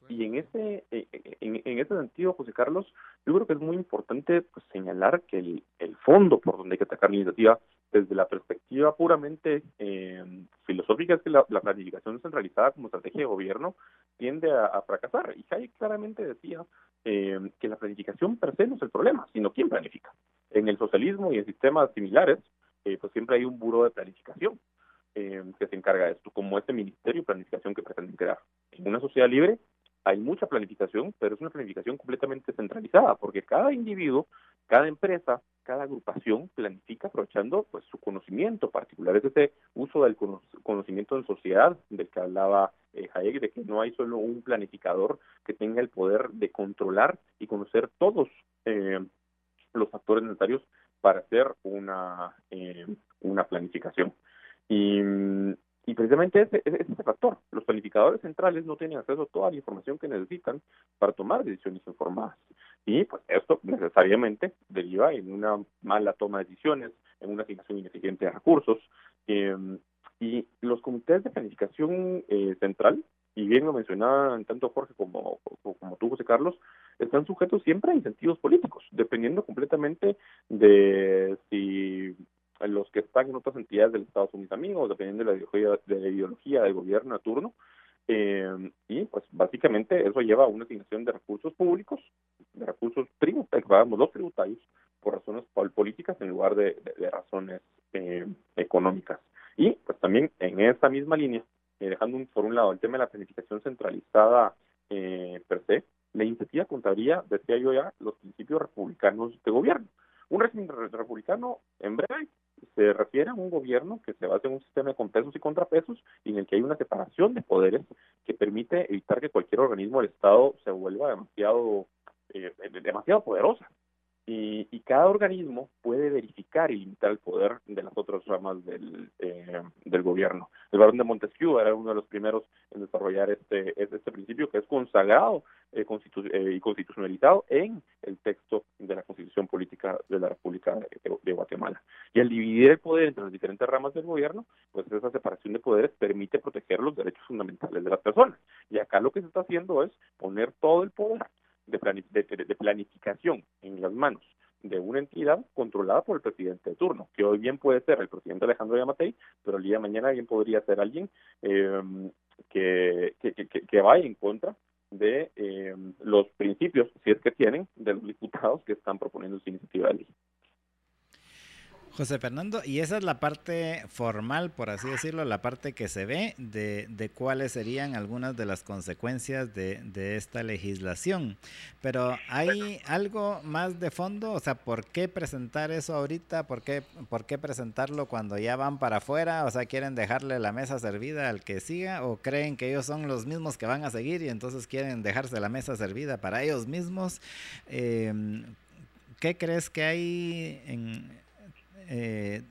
Y en ese, en, en, ese sentido, José Carlos, yo creo que es muy importante pues, señalar que el, el fondo por donde hay que atacar la iniciativa desde la perspectiva puramente eh, filosófica es que la, planificación centralizada como estrategia de gobierno tiende a, fracasar. Y Hayek claramente decía eh, que la planificación per se no es el problema, sino quién planifica. En el socialismo y en sistemas similares, eh, pues siempre hay un buro de planificación que se encarga de esto, como este ministerio de planificación que pretenden crear. En una sociedad libre hay mucha planificación, pero es una planificación completamente centralizada, porque cada individuo, cada empresa, cada agrupación planifica aprovechando pues su conocimiento particular, es ese uso del conocimiento en sociedad del que hablaba eh, Hayek, de que no hay solo un planificador que tenga el poder de controlar y conocer todos eh, los factores necesarios para hacer una, eh, una planificación. Y y precisamente ese es ese factor. Los planificadores centrales no tienen acceso a toda la información que necesitan para tomar decisiones informadas. Y pues esto necesariamente deriva en una mala toma de decisiones, en una asignación ineficiente de recursos. Em, y los comités de planificación eh, central, y bien lo mencionaban tanto Jorge como, como tú, José Carlos, están sujetos siempre a incentivos políticos, dependiendo completamente de si los que están en otras entidades del Estado son mis amigos, dependiendo de la ideología, de la ideología del gobierno a turno. Eh, y pues básicamente eso lleva a una asignación de recursos públicos, de recursos tributarios, pagamos los tributarios por razones políticas en lugar de, razones eh, económicas. Y pues también en esa misma línea, eh, dejando por un lado el tema de la planificación centralizada per se, la iniciativa contaría, decía yo ya, los principios republicanos de gobierno. Un régimen republicano, en breve, se refiere a un gobierno que se basa en un sistema de compesos y contrapesos y en el que hay una separación de poderes que permite evitar que cualquier organismo del Estado se vuelva demasiado, eh, demasiado poderosa y, y, cada organismo puede verificar y limitar el poder de las otras ramas del, eh, gobierno. El barón de Montesquieu era uno de los primeros en desarrollar este, este principio que es consagrado eh, eh, y constitucionalizado en el texto de la Constitución Política de la República de, Guatemala. Y al dividir el poder entre las diferentes ramas del gobierno, pues esa separación de poderes permite proteger los derechos fundamentales de las personas. Y acá lo que se está haciendo es poner todo el poder de, planificación en las manos de una entidad controlada por el presidente de turno, que hoy bien puede ser el presidente Alejandro Yamatei, pero el día de mañana bien podría ser alguien em, que, que, que, vaya en contra de em, los principios, si es que tienen, de los diputados que están proponiendo su iniciativa de ley. José Fernando, y esa es la parte formal, por así decirlo, la parte que se ve de, de cuáles serían algunas de las consecuencias de, de, esta legislación. Pero ¿hay algo más de fondo? O sea, ¿por qué presentar eso ahorita? ¿Por qué, ¿Por qué presentarlo cuando ya van para afuera? O sea, ¿quieren dejarle la mesa servida al que siga? ¿O creen que ellos son los mismos que van a seguir y entonces quieren dejarse la mesa servida para ellos mismos? Eh, ¿Qué crees que hay en, eh,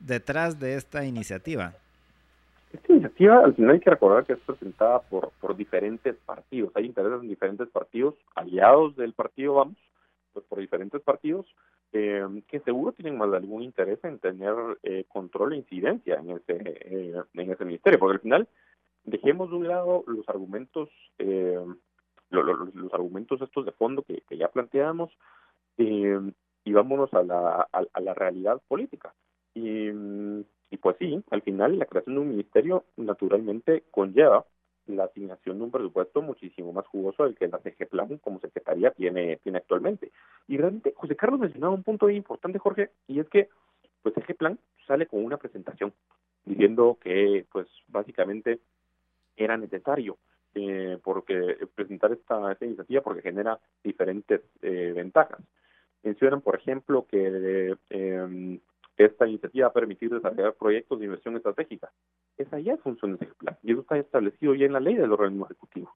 detrás de esta iniciativa? Esta iniciativa, al final hay que recordar que es presentada por, por diferentes partidos. Hay intereses en diferentes partidos, aliados del partido Vamos, pues por diferentes partidos, eh, que seguro tienen más de algún interés en tener eh, control e incidencia en ese, eh, en ese ministerio, porque al final dejemos de un lado los argumentos, los argumentos estos de fondo que, ya planteamos y vámonos a la, a la realidad política. Y y pues sí, al final la creación de un ministerio naturalmente conlleva la asignación de un presupuesto muchísimo más jugoso del que la CG Plan como secretaría tiene, tiene actualmente. Y realmente José Carlos mencionaba un punto importante, Jorge, y es que pues CG Plan sale con una presentación diciendo que pues básicamente era necesario eh, porque presentar esta, esta, iniciativa porque genera diferentes eh, ventajas. Mencionan, por ejemplo, que eh, esta iniciativa va a permitir desarrollar proyectos de inversión estratégica. Esa ya es función de ese plan y eso está establecido ya en la ley del organismo ejecutivo.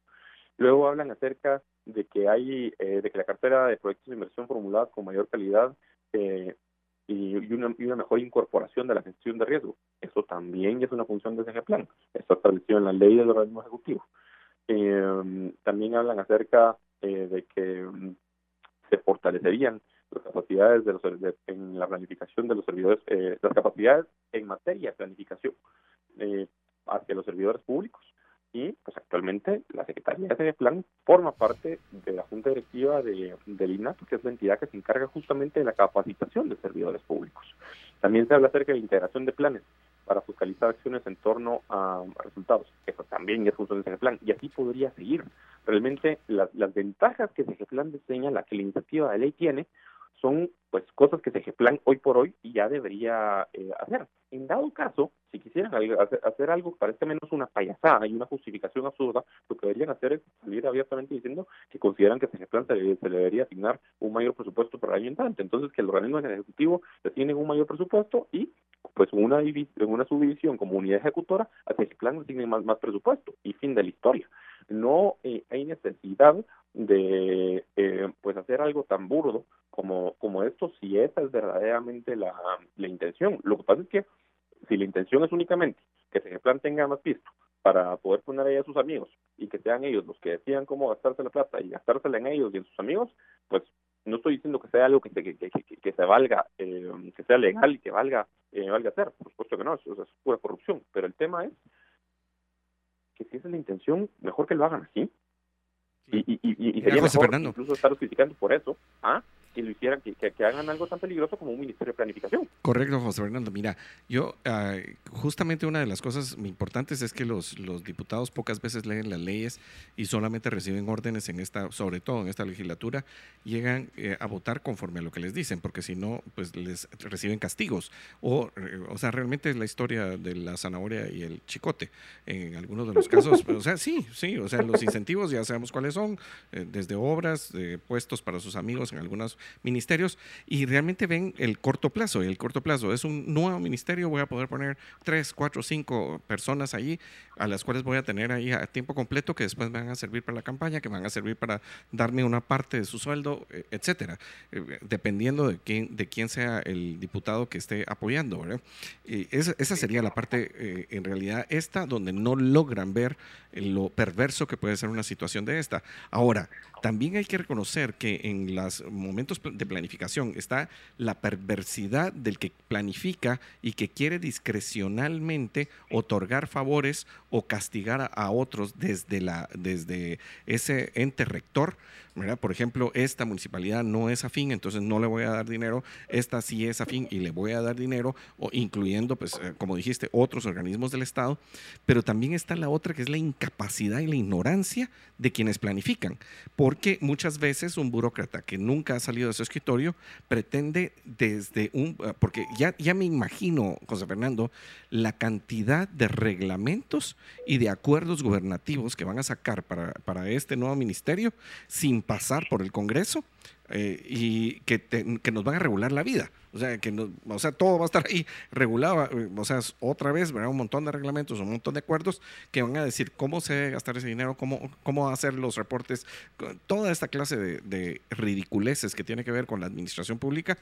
Luego hablan acerca de que hay, eh, de que la cartera de proyectos de inversión formuladas con mayor calidad eh, y, una, y, una, mejor incorporación de la gestión de riesgo. Eso también es una función de ese plan. Está establecido en la ley del organismo ejecutivo. Eh, también hablan acerca de que mm, se fortalecerían las capacidades de los, en la planificación de los servidores, eh, las capacidades en materia de planificación eh, hacia los servidores públicos. Y pues actualmente la Secretaría de Plan forma parte de la Junta Directiva de, del INAP, que es la entidad que se encarga justamente de la capacitación de servidores públicos. También se habla acerca de la integración de planes para fiscalizar acciones en torno a, resultados. Eso también es función de plan y así podría seguir. Realmente las, las ventajas que plan diseña, la que la iniciativa de ley tiene, son pues cosas que plan hoy por hoy y ya debería eh, hacer. En dado caso, si quisieran hacer algo que parezca menos una payasada y una justificación absurda, lo que deberían hacer es salir abiertamente diciendo que consideran que CGPLAN se, le, debería asignar un mayor presupuesto para el entrante. Entonces, que el organismo ejecutivo le tienen un mayor presupuesto y pues una, una subdivisión como unidad ejecutora a CGPLAN le tiene más, más presupuesto y fin de la historia. No eh, hay necesidad de eh, pues hacer algo tan burdo como, como esto si esa es verdaderamente la, la intención. Lo que pasa es que si la intención es únicamente que plan tenga más pisto para poder poner ahí a sus amigos y que sean ellos los que decidan cómo gastarse la plata y gastársela en ellos y en sus amigos, pues no estoy diciendo que sea algo que se, que, que, se valga, eh, que sea legal y que valga, eh, valga hacer, por supuesto que no, eso, es pura corrupción, pero el tema es que si esa es la intención, mejor que lo hagan así. Y, y, y, y sería mejor incluso estar criticando por eso, ¿ah? Que lo hicieran, que, que, hagan algo tan peligroso como un ministerio de planificación. Correcto, José Fernando. Mira, yo ah, justamente una de las cosas importantes es que los, los diputados pocas veces leen las leyes y solamente reciben órdenes en esta, sobre todo en esta legislatura, llegan eh, a votar conforme a lo que les dicen, porque si no, pues les reciben castigos. O, eh, o sea, realmente es la historia de la zanahoria y el chicote. En algunos de los casos, o sea, sí, sí, o sea, los incentivos ya sabemos cuáles son, eh, desde obras, puestos para sus amigos en algunas ministerios y realmente ven el corto plazo. Y el corto plazo es un nuevo ministerio, voy a poder poner tres, cuatro, cinco personas allí, a las cuales voy a tener ahí a tiempo completo, que después me van a servir para la campaña, que van a servir para darme una parte de su sueldo, e, etcétera, eh, dependiendo de quién, de quién sea el diputado que esté apoyando. Y esa, sería la parte, eh, en realidad, esta, donde no logran ver lo perverso que puede ser una situación de esta. Ahora, también hay que reconocer que en los momentos de planificación. Está la perversidad del que planifica y que quiere discrecionalmente otorgar favores o castigar a, otros desde, la, desde ese ente rector por ejemplo, esta municipalidad no es afín, entonces no le voy a dar dinero, esta sí es afín y le voy a dar dinero, incluyendo, pues, eh, como dijiste, otros organismos del Estado, pero también está la otra que es la incapacidad y la ignorancia de quienes planifican, porque muchas veces un burócrata que nunca ha salido de su escritorio pretende desde un, eh, porque ya, ya me imagino, José Fernando, la cantidad de reglamentos y de acuerdos gubernativos que van a sacar para, para este nuevo ministerio sin pasar por el Congreso eh, y que, nos van a regular la vida. O sea, que o sea, todo va a estar ahí regulado. Eh, o sea, otra vez, ¿verdad? Un montón de reglamentos, un montón de acuerdos que van a decir cómo se debe gastar ese dinero, cómo, cómo hacer los reportes, toda esta clase de, de ridiculeces que tiene que ver con la administración pública,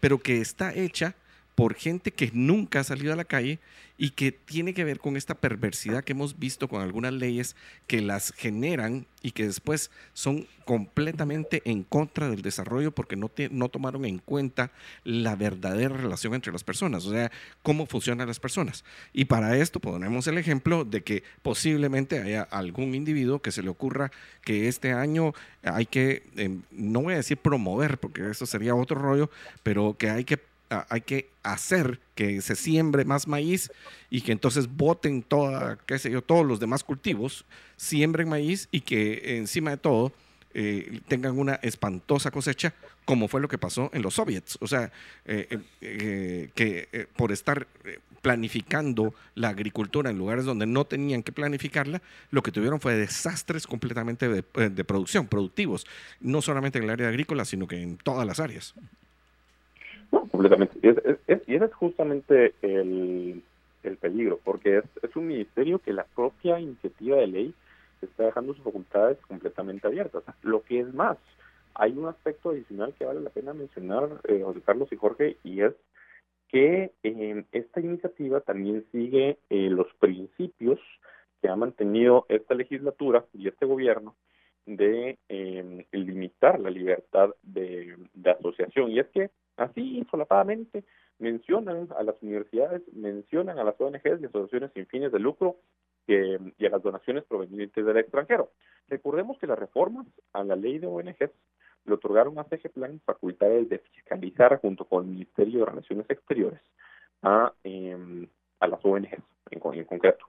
pero que está hecha por gente que nunca ha salido a la calle y que tiene que ver con esta perversidad que hemos visto con algunas leyes que las generan y que después son completamente en contra del desarrollo porque no, no tomaron en cuenta la verdadera relación entre las personas, o sea, cómo funcionan las personas. Y para esto ponemos el ejemplo de que posiblemente haya algún individuo que se le ocurra que este año hay que, em, no voy a decir promover, porque eso sería otro rollo, pero que hay que hay que hacer que se siembre más maíz y que entonces boten toda, qué sé yo, todos los demás cultivos, siembren maíz y que encima de todo eh, tengan una espantosa cosecha, como fue lo que pasó en los soviets. O sea, eh, eh, que por estar planificando la agricultura en lugares donde no tenían que planificarla, lo que tuvieron fue desastres completamente de, de producción, productivos, no solamente en el área agrícola, sino que en todas las áreas. No, completamente. Y, ese es justamente el, peligro, porque es, un ministerio que la propia iniciativa de ley está dejando sus facultades completamente abiertas. Lo que es más, hay un aspecto adicional que vale la pena mencionar, eh, José Carlos y Jorge, y es que eh, esta iniciativa también sigue eh, los principios que ha mantenido esta legislatura y este gobierno de limitar la libertad de, de asociación. Y es que Así, solapadamente, mencionan a las universidades, mencionan a las ONGs y asociaciones sin fines de lucro que, y a las donaciones provenientes del extranjero. Recordemos que las reformas a la ley de ONGs le otorgaron a CG Plan facultades de fiscalizar junto con el Ministerio de Relaciones Exteriores a, em, a las ONGs en, en, concreto.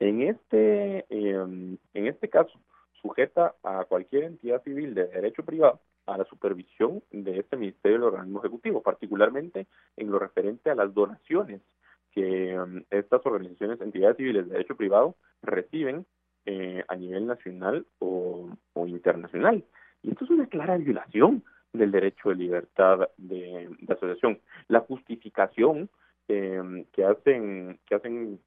En este, em, en este caso, sujeta a cualquier entidad civil de derecho privado a la supervisión de este Ministerio del Organismo Ejecutivo, particularmente en lo referente a las donaciones que um, estas organizaciones, entidades civiles de derecho privado reciben eh, a nivel nacional o, internacional. Y esto es una clara violación del derecho de libertad de, asociación. La justificación eh, que hacen que hacen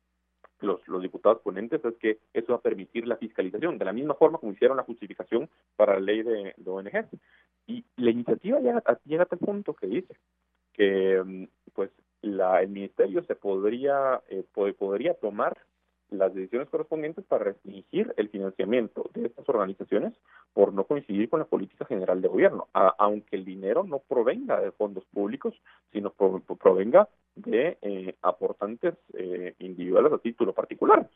los, los diputados ponentes es que eso va a permitir la fiscalización, de la misma forma como hicieron la justificación para la ley de, ONG. Y la iniciativa llega, llega a tal punto que dice que mm, pues la, el ministerio se podría, eh, podría tomar las decisiones correspondientes para restringir el financiamiento de estas organizaciones por no coincidir con la política general de gobierno, aunque el dinero no provenga de fondos públicos, sino provenga de eh, aportantes eh, individuales a título particular.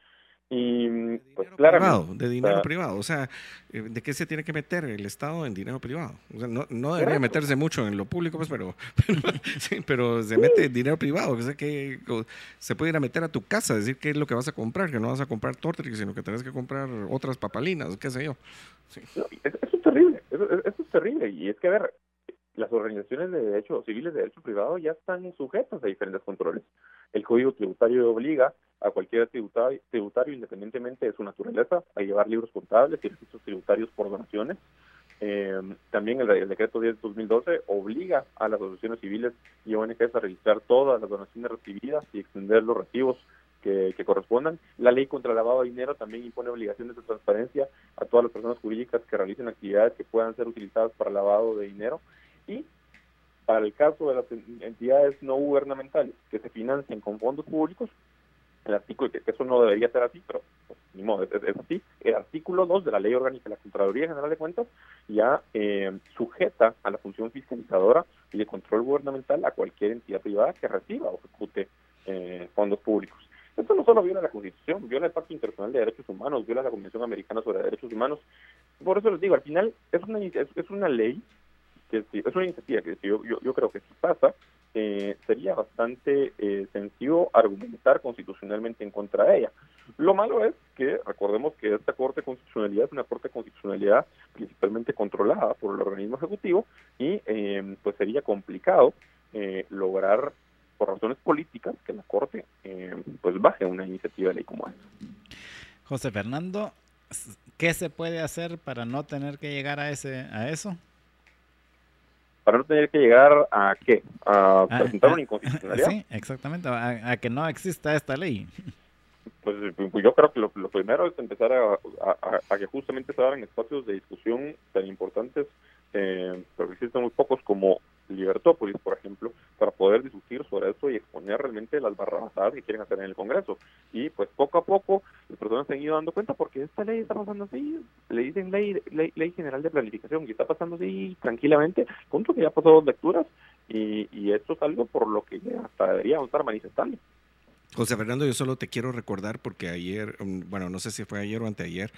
Y pues privado, de dinero privado. O sea, eh, ¿de qué se tiene que meter el Estado en dinero privado? O sea, no, no debería meterse mucho en lo público, pues, pero, pero, se mete en dinero privado. O sea, que se puede ir a meter a tu casa, decir qué es lo que vas a comprar, que no vas a comprar Tortrix, sino que tenés que comprar otras papalinas, qué sé yo. eso, es terrible, eso, eso es terrible. Y es que, a ver, las organizaciones de derecho civiles de derecho privado ya están sujetas a diferentes controles. El Código Tributario obliga a cualquier tributario, tributario, independientemente de su naturaleza, a llevar libros contables y registros tributarios por donaciones. Eh, también el, decreto 10 de 2012 obliga a las asociaciones civiles y ONGs a registrar todas las donaciones recibidas y extender los recibos que, que, correspondan. La ley contra el lavado de dinero también impone obligaciones de transparencia a todas las personas jurídicas que realicen actividades que puedan ser utilizadas para lavado de dinero. Y para el caso de las entidades no gubernamentales que se financian con fondos públicos, el artículo, que, eso no debería ser así, pero pues, es, así, el artículo 2 de la Ley Orgánica de la Contraloría General de Cuentas ya eh, sujeta a la función fiscalizadora y de control gubernamental a cualquier entidad privada que reciba o ejecute eh, fondos públicos. Esto no solo viola la Constitución, viola el Pacto Internacional de Derechos Humanos, viola la Convención Americana sobre Derechos Humanos. Por eso les digo, al final es una, es una ley es una iniciativa que yo, yo, creo que si pasa, eh, sería bastante eh, sencillo argumentar constitucionalmente en contra de ella. Lo malo es que recordemos que esta Corte de Constitucionalidad es una Corte de Constitucionalidad principalmente controlada por el organismo ejecutivo y eh, pues sería complicado lograr por razones políticas que la Corte pues baje una iniciativa de ley como esta. José Fernando, ¿qué se puede hacer para no tener que llegar a ese a eso? Para no tener que llegar a qué? A ah, presentar ah, una inconstitucionalidad. Sí, exactamente, a, que no exista esta ley. Pues, pues yo creo que lo, primero es empezar a, que justamente se abran espacios de discusión tan importantes, eh, pero existen muy pocos como Libertópolis, por ejemplo, para poder discutir sobre eso y exponer realmente las barrabasadas que quieren hacer en el Congreso. Y pues poco a poco las personas se han ido dando cuenta porque esta ley está pasando así, le dicen ley, ley, general de planificación y está pasando así tranquilamente, punto que ya pasó dos lecturas y, y esto es algo por lo que hasta deberíamos estar manifestando. José Fernando, yo solo te quiero recordar porque ayer, mm, bueno, no sé si fue ayer o anteayer,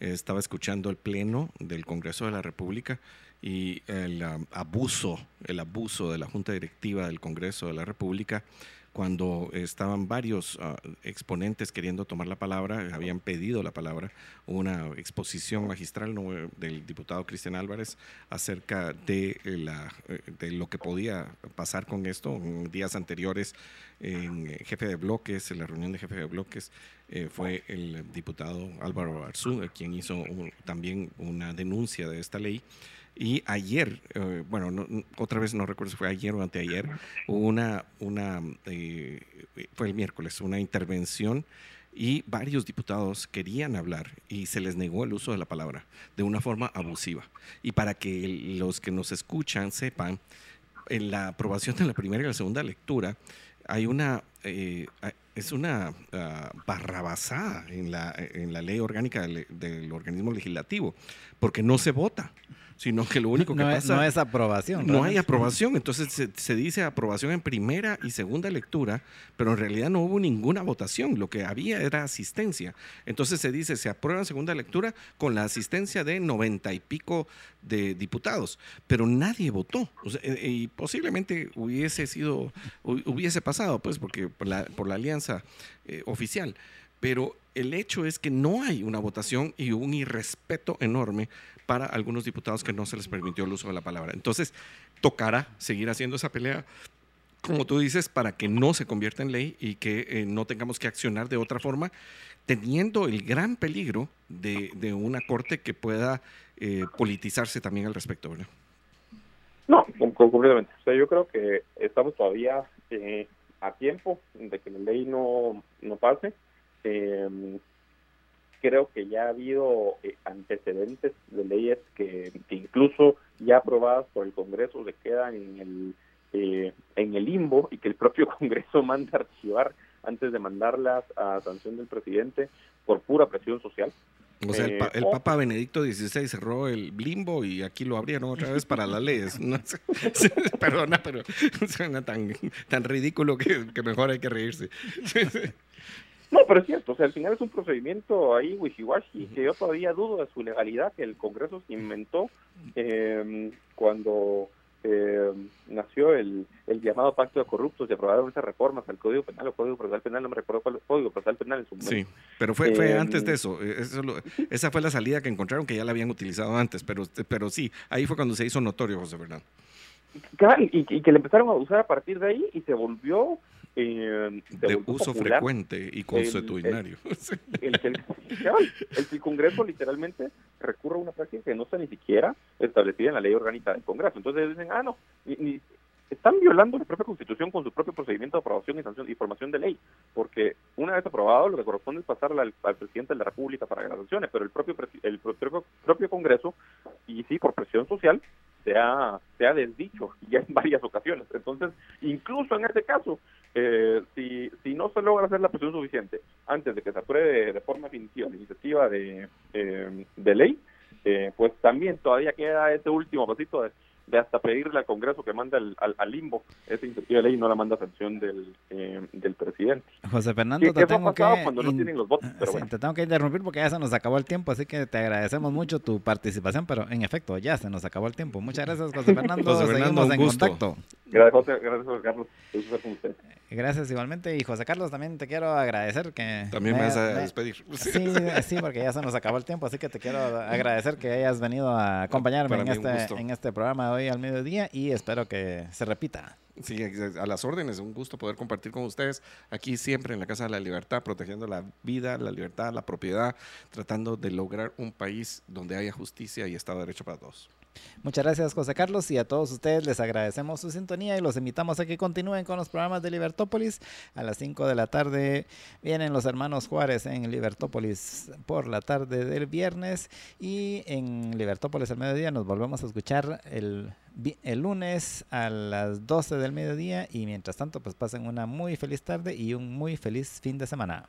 estaba escuchando el pleno del Congreso de la República y el um, abuso, el abuso de la Junta Directiva del Congreso de la República cuando estaban varios uh, exponentes queriendo tomar la palabra, habían pedido la palabra, una exposición magistral del diputado Cristian Álvarez acerca de, la, de lo que podía pasar con esto. Días anteriores, en jefe de bloques, en la reunión de jefe de bloques, eh, fue el diputado Álvaro Arzú, quien hizo también una denuncia de esta ley. Y ayer, eh, bueno, otra vez no recuerdo si fue ayer o anteayer, una, una eh, fue el miércoles, una intervención y varios diputados querían hablar y se les negó el uso de la palabra de una forma abusiva. Y para que los que nos escuchan sepan, en la aprobación de la primera y la segunda lectura hay una, eh, es una uh, barrabasada en la, en la ley orgánica del organismo legislativo, porque no se vota sino que lo único que no pasa... Es, no es aprobación. No hay aprobación, entonces se, dice aprobación en primera y segunda lectura, pero en realidad no hubo ninguna votación, lo que había era asistencia. Entonces se dice, se aprueba en segunda lectura con la asistencia de noventa y pico de diputados, pero nadie votó. Eh, y posiblemente hubiese sido, hubiese pasado, pues, porque por la, por la alianza eh, oficial. Pero el hecho es que no hay una votación y un irrespeto enorme para algunos diputados que no se les permitió el uso de la palabra. Entonces, tocará seguir haciendo esa pelea como tú dices, para que no se convierta en ley y que eh, no tengamos que accionar de otra forma, teniendo el gran peligro de, una corte que pueda eh, politizarse también al respecto, ¿verdad? No, completamente. O sea, yo creo que estamos todavía eh, a tiempo de que la ley no, no pase creo que ya ha habido eh, antecedentes de leyes que, incluso ya aprobadas por el Congreso se quedan en el eh, en el limbo y que el propio Congreso manda archivar antes de mandarlas a sanción del presidente por pura presión social. O sea, el, eh, Papa Benedicto XVI cerró el limbo y aquí lo abrieron otra vez para las leyes. perdona, pero suena tan, tan ridículo que, que mejor hay que reírse. No, pero es cierto, o sea, al final es un procedimiento ahí wishy-washy que yo todavía dudo de su legalidad, que el Congreso se inventó eh, cuando eh, nació el, el, llamado Pacto de Corruptos y aprobaron esas reformas al Código Penal o Código Procesal Penal, no me recuerdo cuál Código Procesal Penal en su momento. Sí, pero fue, fue em, antes de eso, eso esa fue la salida que encontraron que ya la habían utilizado antes, pero, pero sí, ahí fue cuando se hizo notorio, José Fernando. Y, y, que le empezaron a usar a partir de ahí y se volvió eh, de uso frecuente y consuetudinario. El, el, Congreso literalmente recurre a una práctica que no está ni siquiera establecida en la ley orgánica del Congreso. Entonces dicen, ah, no, ni, están violando la propia Constitución con su propio procedimiento de aprobación y sanción y formación de ley, porque una vez aprobado lo que corresponde es pasarla al, presidente de la República para que las sanciones, pero el propio el propio, propio Congreso y sí por presión social se ha, se ha desdicho ya en varias ocasiones. Entonces, incluso en este caso, eh, si, si no se logra hacer la presión suficiente antes de que se apruebe de forma definitiva la iniciativa de, eh, de ley, eh, pues también todavía queda ese último pasito de de hasta pedirle al Congreso que manda al, limbo esa iniciativa de ley y no la manda a sanción del, eh, del presidente. José Fernando, te tengo que cuando no tienen los votos, te tengo que interrumpir porque ya se nos acabó el tiempo, así que te agradecemos mucho tu participación, pero en efecto ya se nos acabó el tiempo. Muchas gracias, José Fernando. José Fernando Seguimos en contacto. Gracias, José, gracias, José Carlos. usted. Gracias igualmente. Y José Carlos, también te quiero agradecer que... También me vas a despedir. Sí, sí, porque ya se nos acabó el tiempo, así que te quiero agradecer que hayas venido a acompañarme en este, en este programa de hoy al mediodía y espero que se repita. Sí, a las órdenes, un gusto poder compartir con ustedes aquí siempre en la Casa de la Libertad, protegiendo la vida, la libertad, la propiedad, tratando de lograr un país donde haya justicia y Estado de Derecho para todos. Muchas gracias José Carlos y a todos ustedes les agradecemos su sintonía y los invitamos a que continúen con los programas de Libertópolis. A las 5 de la tarde vienen los hermanos Juárez en Libertópolis por la tarde del viernes y en Libertópolis al mediodía nos volvemos a escuchar el el lunes a las 12 del mediodía y mientras tanto pues pasen una muy feliz tarde y un muy feliz fin de semana.